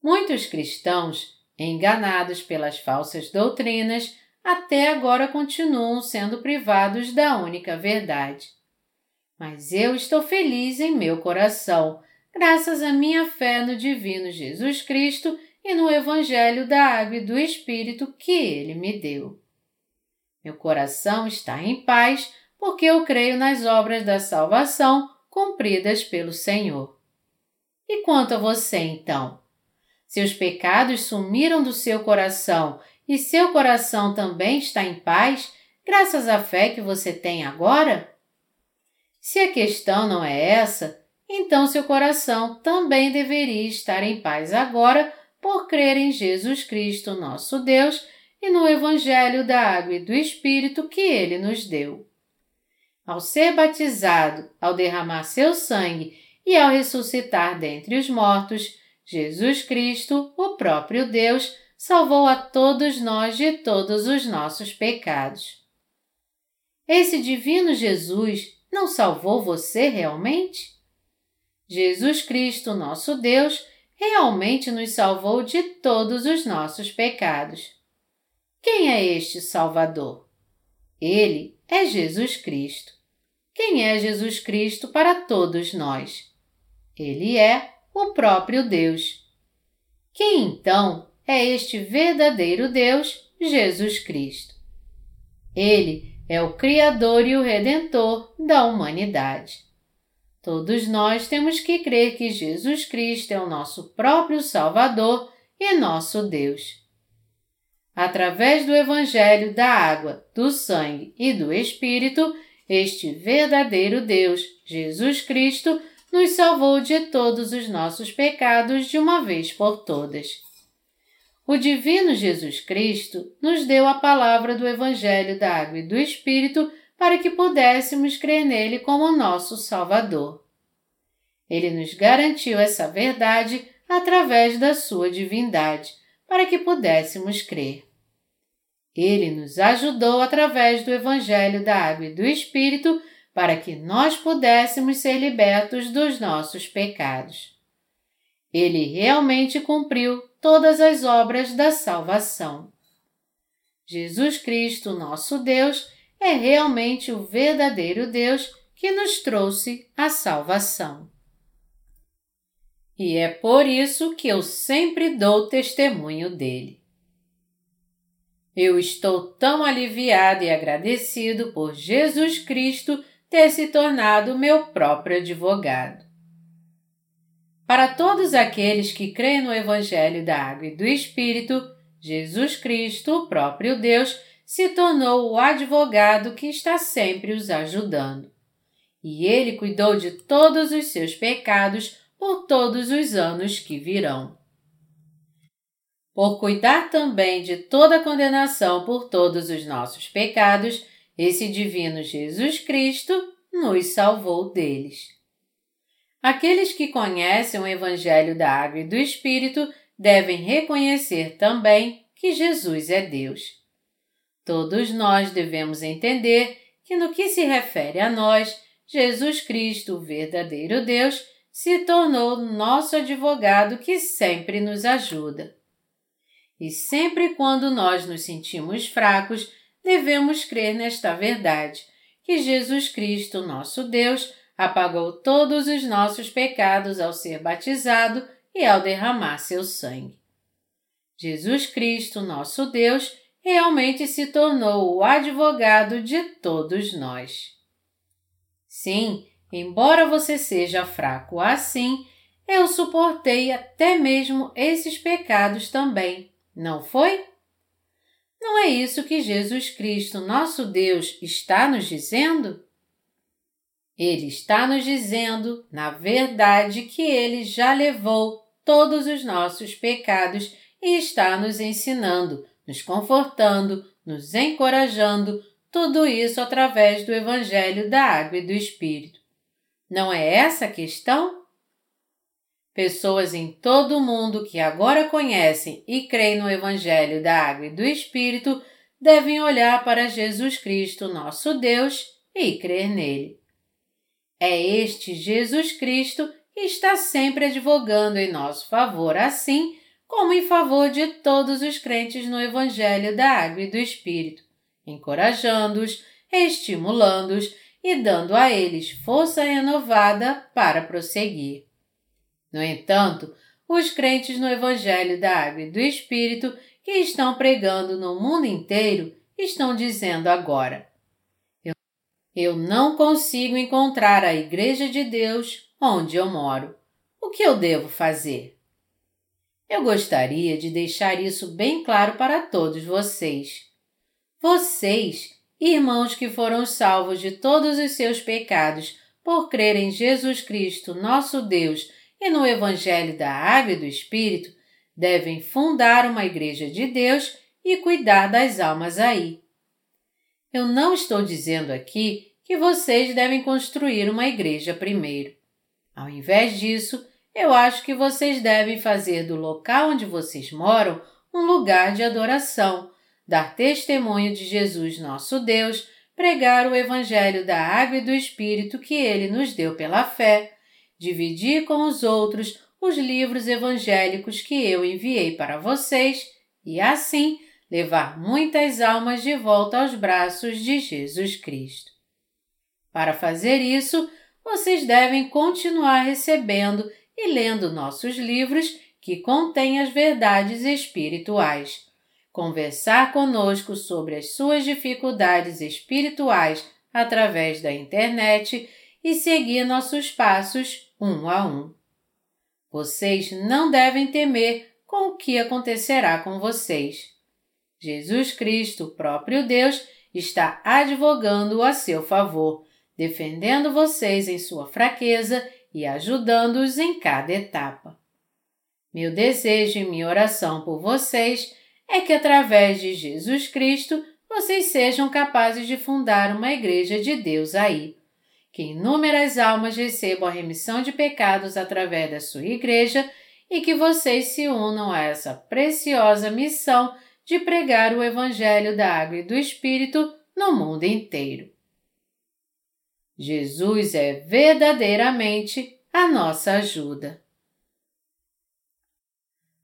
Muitos cristãos enganados pelas falsas doutrinas, até agora continuam sendo privados da única verdade. Mas eu estou feliz em meu coração, graças à minha fé no Divino Jesus Cristo e no Evangelho da Água e do Espírito que Ele me deu. Meu coração está em paz porque eu creio nas obras da salvação cumpridas pelo Senhor. E quanto a você, então? Seus pecados sumiram do seu coração e seu coração também está em paz, graças à fé que você tem agora? Se a questão não é essa, então seu coração também deveria estar em paz agora por crer em Jesus Cristo, nosso Deus, e no Evangelho da Água e do Espírito que ele nos deu. Ao ser batizado, ao derramar seu sangue e ao ressuscitar dentre os mortos, Jesus Cristo, o próprio Deus, salvou a todos nós de todos os nossos pecados. Esse divino Jesus não salvou você realmente? Jesus Cristo, nosso Deus, realmente nos salvou de todos os nossos pecados. Quem é este Salvador? Ele é Jesus Cristo. Quem é Jesus Cristo para todos nós? Ele é o próprio Deus. Quem então é este verdadeiro Deus, Jesus Cristo? Ele é o Criador e o Redentor da humanidade. Todos nós temos que crer que Jesus Cristo é o nosso próprio Salvador e nosso Deus. Através do Evangelho da água, do sangue e do Espírito, este verdadeiro Deus, Jesus Cristo, nos salvou de todos os nossos pecados de uma vez por todas. O Divino Jesus Cristo nos deu a palavra do Evangelho da Água e do Espírito para que pudéssemos crer nele como nosso Salvador. Ele nos garantiu essa verdade através da sua divindade, para que pudéssemos crer. Ele nos ajudou através do Evangelho da Água e do Espírito para que nós pudéssemos ser libertos dos nossos pecados. Ele realmente cumpriu todas as obras da salvação. Jesus Cristo, nosso Deus, é realmente o verdadeiro Deus que nos trouxe a salvação. E é por isso que eu sempre dou testemunho dele. Eu estou tão aliviado e agradecido por Jesus Cristo ter se tornado meu próprio advogado. Para todos aqueles que creem no Evangelho da Água e do Espírito, Jesus Cristo, o próprio Deus, se tornou o advogado que está sempre os ajudando. E ele cuidou de todos os seus pecados por todos os anos que virão. Por cuidar também de toda a condenação por todos os nossos pecados, esse divino Jesus Cristo nos salvou deles. Aqueles que conhecem o Evangelho da Água e do Espírito devem reconhecer também que Jesus é Deus. Todos nós devemos entender que, no que se refere a nós, Jesus Cristo, o verdadeiro Deus, se tornou nosso advogado que sempre nos ajuda. E sempre quando nós nos sentimos fracos, devemos crer nesta verdade, que Jesus Cristo, nosso Deus, apagou todos os nossos pecados ao ser batizado e ao derramar seu sangue. Jesus Cristo, nosso Deus, realmente se tornou o advogado de todos nós. Sim, embora você seja fraco assim, eu suportei até mesmo esses pecados também, não foi? Não é isso que Jesus Cristo, nosso Deus, está nos dizendo? Ele está nos dizendo, na verdade, que ele já levou todos os nossos pecados e está nos ensinando, nos confortando, nos encorajando, tudo isso através do Evangelho da Água e do Espírito. Não é essa a questão? Pessoas em todo o mundo que agora conhecem e creem no Evangelho da Água e do Espírito devem olhar para Jesus Cristo, nosso Deus, e crer nele. É este Jesus Cristo que está sempre advogando em nosso favor, assim como em favor de todos os crentes no Evangelho da Água e do Espírito, encorajando-os, estimulando-os e dando a eles força renovada para prosseguir. No entanto, os crentes no Evangelho da Água e do Espírito que estão pregando no mundo inteiro estão dizendo agora: eu não consigo encontrar a Igreja de Deus onde eu moro. O que eu devo fazer? Eu gostaria de deixar isso bem claro para todos vocês. Vocês, irmãos que foram salvos de todos os seus pecados por crer em Jesus Cristo, nosso Deus, e no Evangelho da Água e do Espírito, devem fundar uma Igreja de Deus e cuidar das almas aí. Eu não estou dizendo aqui que vocês devem construir uma igreja primeiro. Ao invés disso, eu acho que vocês devem fazer do local onde vocês moram um lugar de adoração, dar testemunho de Jesus, nosso Deus, pregar o Evangelho da Água e do Espírito que ele nos deu pela fé, dividir com os outros os livros evangélicos que eu enviei para vocês e, assim, levar muitas almas de volta aos braços de Jesus Cristo. Para fazer isso, vocês devem continuar recebendo e lendo nossos livros que contêm as verdades espirituais. Conversar conosco sobre as suas dificuldades espirituais através da internet e seguir nossos passos um a um. Vocês não devem temer com o que acontecerá com vocês. Jesus Cristo, próprio Deus, está advogando a seu favor, defendendo vocês em sua fraqueza e ajudando-os em cada etapa. Meu desejo e minha oração por vocês é que, através de Jesus Cristo, vocês sejam capazes de fundar uma igreja de Deus aí que inúmeras almas recebam a remissão de pecados através da sua igreja e que vocês se unam a essa preciosa missão de pregar o Evangelho da Água e do Espírito no mundo inteiro. Jesus é verdadeiramente a nossa ajuda.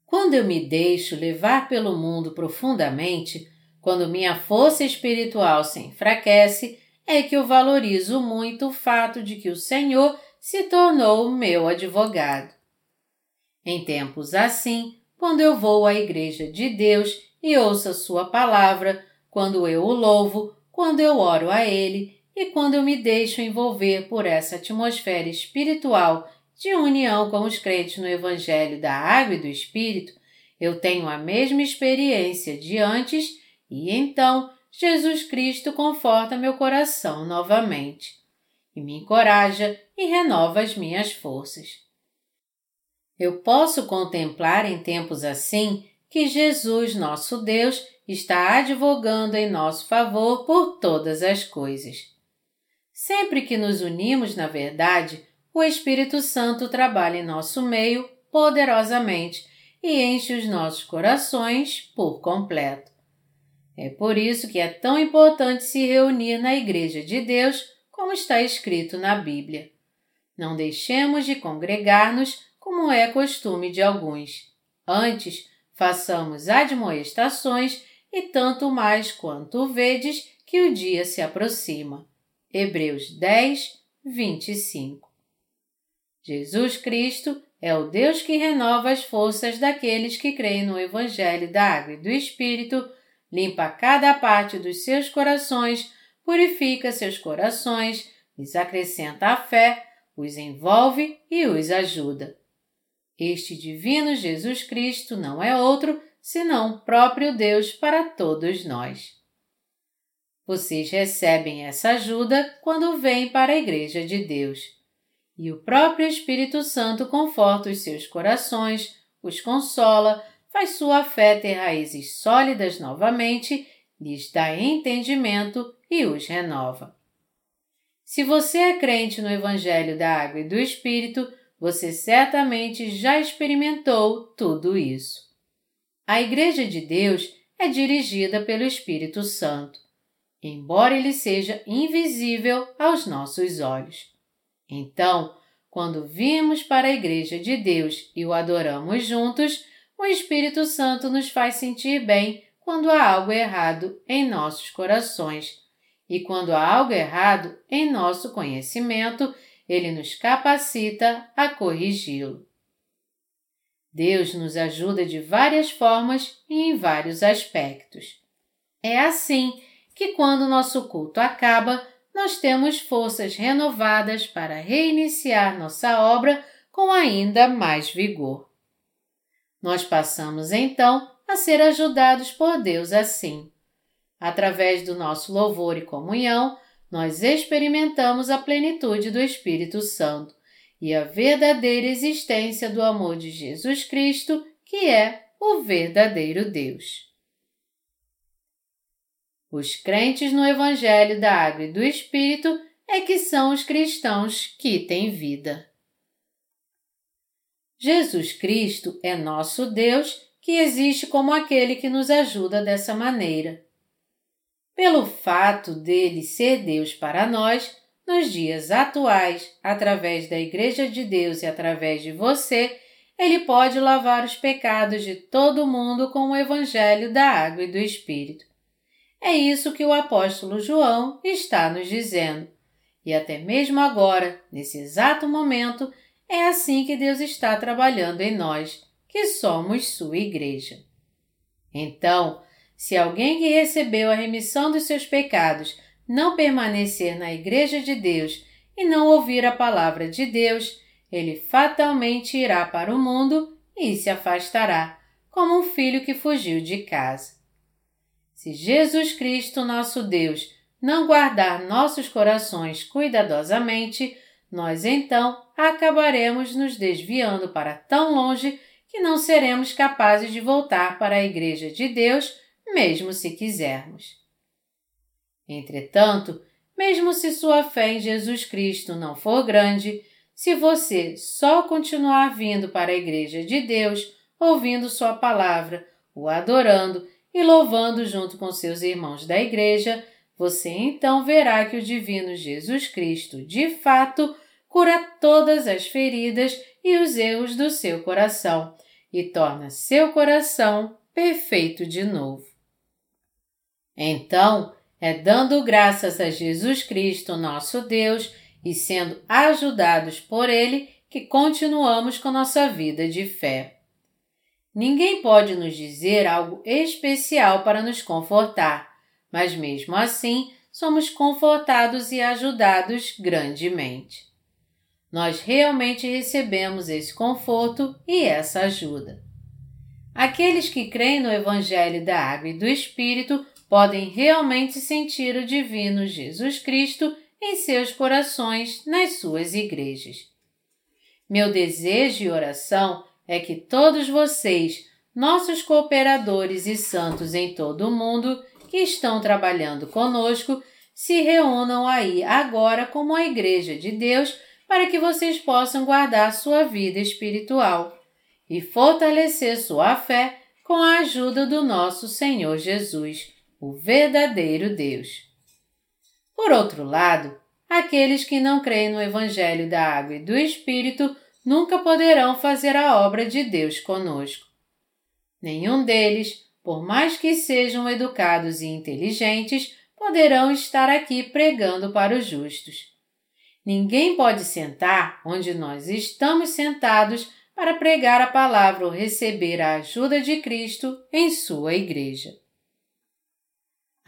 Quando eu me deixo levar pelo mundo profundamente, quando minha força espiritual se enfraquece, é que eu valorizo muito o fato de que o Senhor se tornou meu advogado. Em tempos assim, quando eu vou à Igreja de Deus e ouço a Sua palavra, quando eu o louvo, quando eu oro a Ele e quando eu me deixo envolver por essa atmosfera espiritual de união com os crentes no Evangelho da Água e do Espírito, eu tenho a mesma experiência de antes e então Jesus Cristo conforta meu coração novamente e me encoraja e renova as minhas forças. Eu posso contemplar em tempos assim que Jesus, nosso Deus, está advogando em nosso favor por todas as coisas. Sempre que nos unimos na verdade, o Espírito Santo trabalha em nosso meio poderosamente e enche os nossos corações por completo. É por isso que é tão importante se reunir na Igreja de Deus, como está escrito na Bíblia. Não deixemos de congregar-nos como é costume de alguns. Antes, façamos admoestações e tanto mais quanto vedes que o dia se aproxima. Hebreus 10, 25. Jesus Cristo é o Deus que renova as forças daqueles que creem no Evangelho da Água e do Espírito limpa cada parte dos seus corações, purifica seus corações, lhes acrescenta a fé, os envolve e os ajuda. Este divino Jesus Cristo não é outro senão o próprio Deus para todos nós. Vocês recebem essa ajuda quando vêm para a Igreja de Deus. E o próprio Espírito Santo conforta os seus corações, os consola, faz sua fé ter raízes sólidas novamente, lhes dá entendimento e os renova. Se você é crente no Evangelho da Água e do Espírito, você certamente já experimentou tudo isso. A Igreja de Deus é dirigida pelo Espírito Santo, embora ele seja invisível aos nossos olhos. Então, quando vimos para a Igreja de Deus e o adoramos juntos, o Espírito Santo nos faz sentir bem quando há algo errado em nossos corações. E quando há algo errado em nosso conhecimento, ele nos capacita a corrigi-lo. Deus nos ajuda de várias formas e em vários aspectos. É assim que, quando nosso culto acaba, nós temos forças renovadas para reiniciar nossa obra com ainda mais vigor. Nós passamos então a ser ajudados por Deus assim. Através do nosso louvor e comunhão, nós experimentamos a plenitude do Espírito Santo e a verdadeira existência do amor de Jesus Cristo, que é o verdadeiro Deus. Os crentes no Evangelho da Água e do Espírito é que são os cristãos que têm vida. Jesus Cristo é nosso Deus que existe como aquele que nos ajuda dessa maneira. Pelo fato dele ser Deus para nós, nos dias atuais, através da Igreja de Deus e através de você, ele pode lavar os pecados de todo mundo com o Evangelho da Água e do Espírito. É isso que o apóstolo João está nos dizendo. E até mesmo agora, nesse exato momento, é assim que Deus está trabalhando em nós, que somos sua igreja. Então, se alguém que recebeu a remissão dos seus pecados não permanecer na igreja de Deus e não ouvir a palavra de Deus, ele fatalmente irá para o mundo e se afastará, como um filho que fugiu de casa. Se Jesus Cristo, nosso Deus, não guardar nossos corações cuidadosamente, nós então acabaremos nos desviando para tão longe que não seremos capazes de voltar para a Igreja de Deus, mesmo se quisermos. Entretanto, mesmo se sua fé em Jesus Cristo não for grande, se você só continuar vindo para a Igreja de Deus, ouvindo Sua palavra, o adorando e louvando junto com seus irmãos da Igreja, você então verá que o Divino Jesus Cristo, de fato, cura todas as feridas e os erros do seu coração e torna seu coração perfeito de novo. Então, é dando graças a Jesus Cristo, nosso Deus, e sendo ajudados por Ele que continuamos com nossa vida de fé. Ninguém pode nos dizer algo especial para nos confortar, mas mesmo assim somos confortados e ajudados grandemente. Nós realmente recebemos esse conforto e essa ajuda. Aqueles que creem no Evangelho da Água e do Espírito podem realmente sentir o Divino Jesus Cristo em seus corações nas suas igrejas. Meu desejo e oração é que todos vocês, nossos cooperadores e santos em todo o mundo, que estão trabalhando conosco, se reúnam aí agora como a Igreja de Deus para que vocês possam guardar sua vida espiritual e fortalecer sua fé com a ajuda do nosso Senhor Jesus, o verdadeiro Deus. Por outro lado, aqueles que não creem no Evangelho da Água e do Espírito nunca poderão fazer a obra de Deus conosco. Nenhum deles, por mais que sejam educados e inteligentes, poderão estar aqui pregando para os justos. Ninguém pode sentar onde nós estamos sentados para pregar a palavra ou receber a ajuda de Cristo em sua igreja.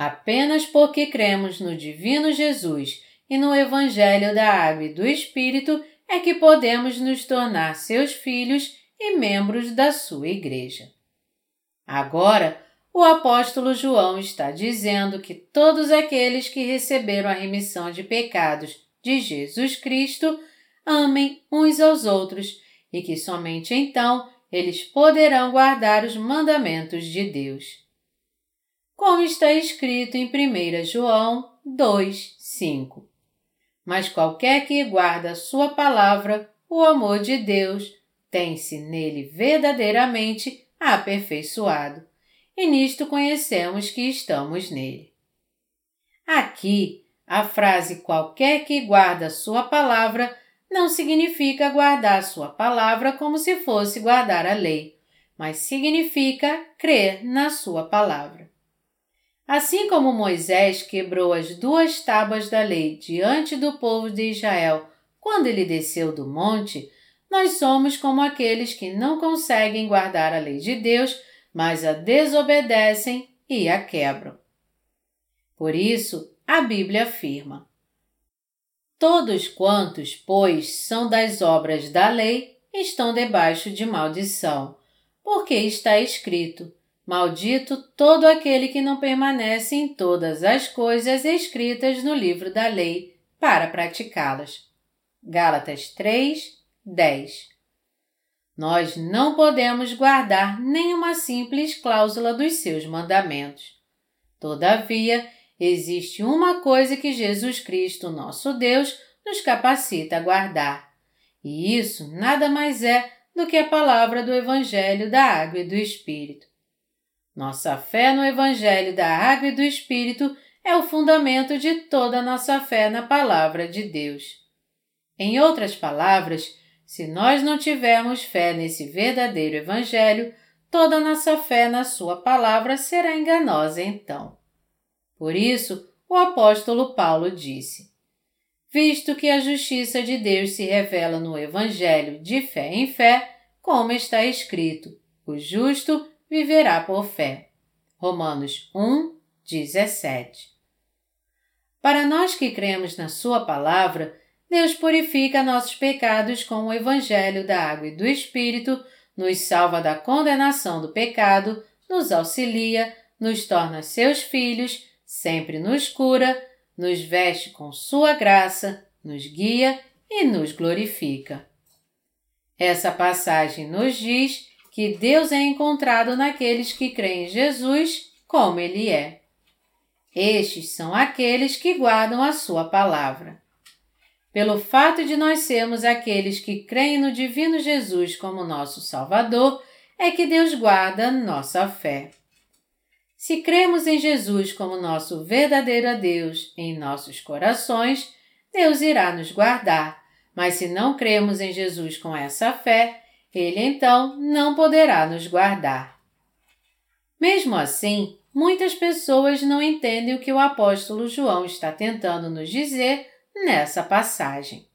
Apenas porque cremos no Divino Jesus e no Evangelho da Água e do Espírito é que podemos nos tornar seus filhos e membros da sua Igreja. Agora, o apóstolo João está dizendo que todos aqueles que receberam a remissão de pecados de Jesus Cristo amem uns aos outros e que somente então eles poderão guardar os mandamentos de Deus como está escrito em 1 João 2, 5. Mas qualquer que guarda a sua palavra, o amor de Deus tem-se nele verdadeiramente aperfeiçoado, e nisto conhecemos que estamos nele. Aqui, a frase qualquer que guarda a sua palavra não significa guardar sua palavra como se fosse guardar a lei, mas significa crer na sua palavra. Assim como Moisés quebrou as duas tábuas da lei diante do povo de Israel quando ele desceu do monte, nós somos como aqueles que não conseguem guardar a lei de Deus, mas a desobedecem e a quebram. Por isso, a Bíblia afirma: Todos quantos, pois, são das obras da lei, estão debaixo de maldição, porque está escrito: Maldito todo aquele que não permanece em todas as coisas escritas no livro da lei para praticá-las. Gálatas 3, 10 Nós não podemos guardar nenhuma simples cláusula dos seus mandamentos. Todavia, existe uma coisa que Jesus Cristo, nosso Deus, nos capacita a guardar. E isso nada mais é do que a palavra do Evangelho da Água e do Espírito. Nossa fé no Evangelho da Água e do Espírito é o fundamento de toda a nossa fé na Palavra de Deus. Em outras palavras, se nós não tivermos fé nesse verdadeiro Evangelho, toda a nossa fé na Sua palavra será enganosa então. Por isso, o apóstolo Paulo disse: Visto que a justiça de Deus se revela no Evangelho de fé em fé, como está escrito: o justo viverá por fé. Romanos 1, 17. Para nós que cremos na Sua palavra, Deus purifica nossos pecados com o Evangelho da Água e do Espírito, nos salva da condenação do pecado, nos auxilia, nos torna seus filhos, sempre nos cura, nos veste com sua graça, nos guia e nos glorifica. Essa passagem nos diz que Deus é encontrado naqueles que creem em Jesus como Ele é. Estes são aqueles que guardam a Sua palavra. Pelo fato de nós sermos aqueles que creem no Divino Jesus como nosso Salvador, é que Deus guarda nossa fé. Se cremos em Jesus como nosso verdadeiro Deus em nossos corações, Deus irá nos guardar, mas se não cremos em Jesus com essa fé, Ele então não poderá nos guardar. Mesmo assim, muitas pessoas não entendem o que o apóstolo João está tentando nos dizer nessa passagem.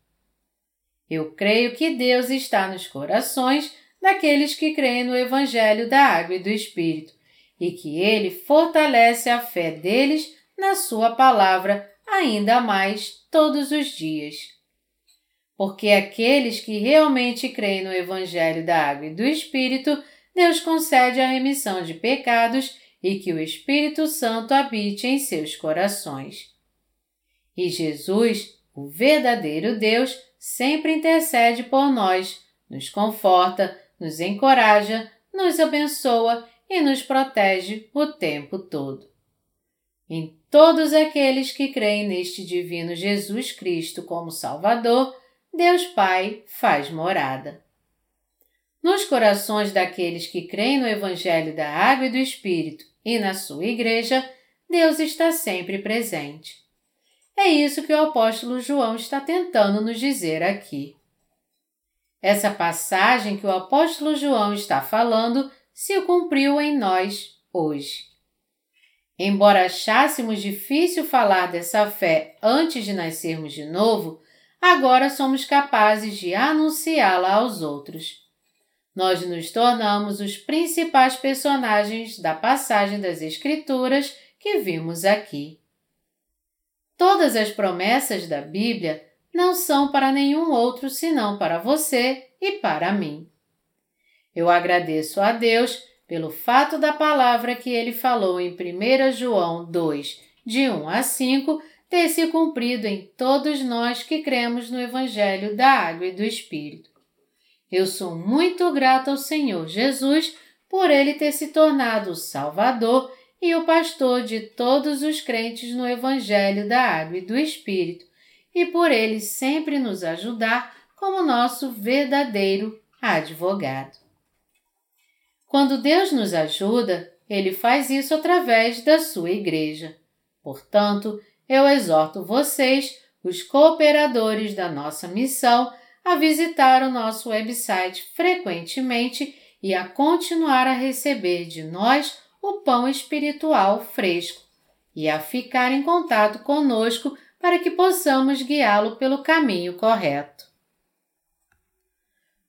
Eu creio que Deus está nos corações daqueles que creem no Evangelho da Água e do Espírito e que Ele fortalece a fé deles na Sua palavra ainda mais todos os dias. Porque aqueles que realmente creem no Evangelho da Água e do Espírito, Deus concede a remissão de pecados e que o Espírito Santo habite em seus corações. E Jesus, o verdadeiro Deus, sempre intercede por nós, nos conforta, nos encoraja, nos abençoa e nos protege o tempo todo. Em todos aqueles que creem neste divino Jesus Cristo como Salvador, Deus Pai faz morada. Nos corações daqueles que creem no Evangelho da Água e do Espírito e na sua Igreja, Deus está sempre presente. É isso que o apóstolo João está tentando nos dizer aqui. Essa passagem que o apóstolo João está falando se cumpriu em nós hoje. Embora achássemos difícil falar dessa fé antes de nascermos de novo, agora somos capazes de anunciá-la aos outros. Nós nos tornamos os principais personagens da passagem das Escrituras que vimos aqui. Todas as promessas da Bíblia não são para nenhum outro senão para você e para mim. Eu agradeço a Deus pelo fato da palavra que ele falou em 1 João 2, de 1 a 5, ter se cumprido em todos nós que cremos no Evangelho da Água e do Espírito. Eu sou muito grato ao Senhor Jesus por ele ter se tornado o Salvador e o pastor de todos os crentes no Evangelho da Água e do Espírito, e por ele sempre nos ajudar como nosso verdadeiro advogado. Quando Deus nos ajuda, ele faz isso através da sua igreja. Portanto, eu exorto vocês, os cooperadores da nossa missão, a visitar o nosso website frequentemente e a continuar a receber de nós o pão espiritual fresco e a ficar em contato conosco para que possamos guiá-lo pelo caminho correto.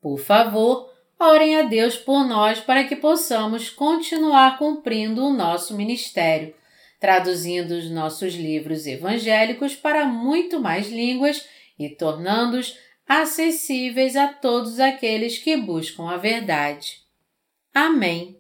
Por favor, orem a Deus por nós para que possamos continuar cumprindo o nosso ministério, traduzindo os nossos livros evangélicos para muito mais línguas e tornando-os acessíveis a todos aqueles que buscam a verdade. Amém.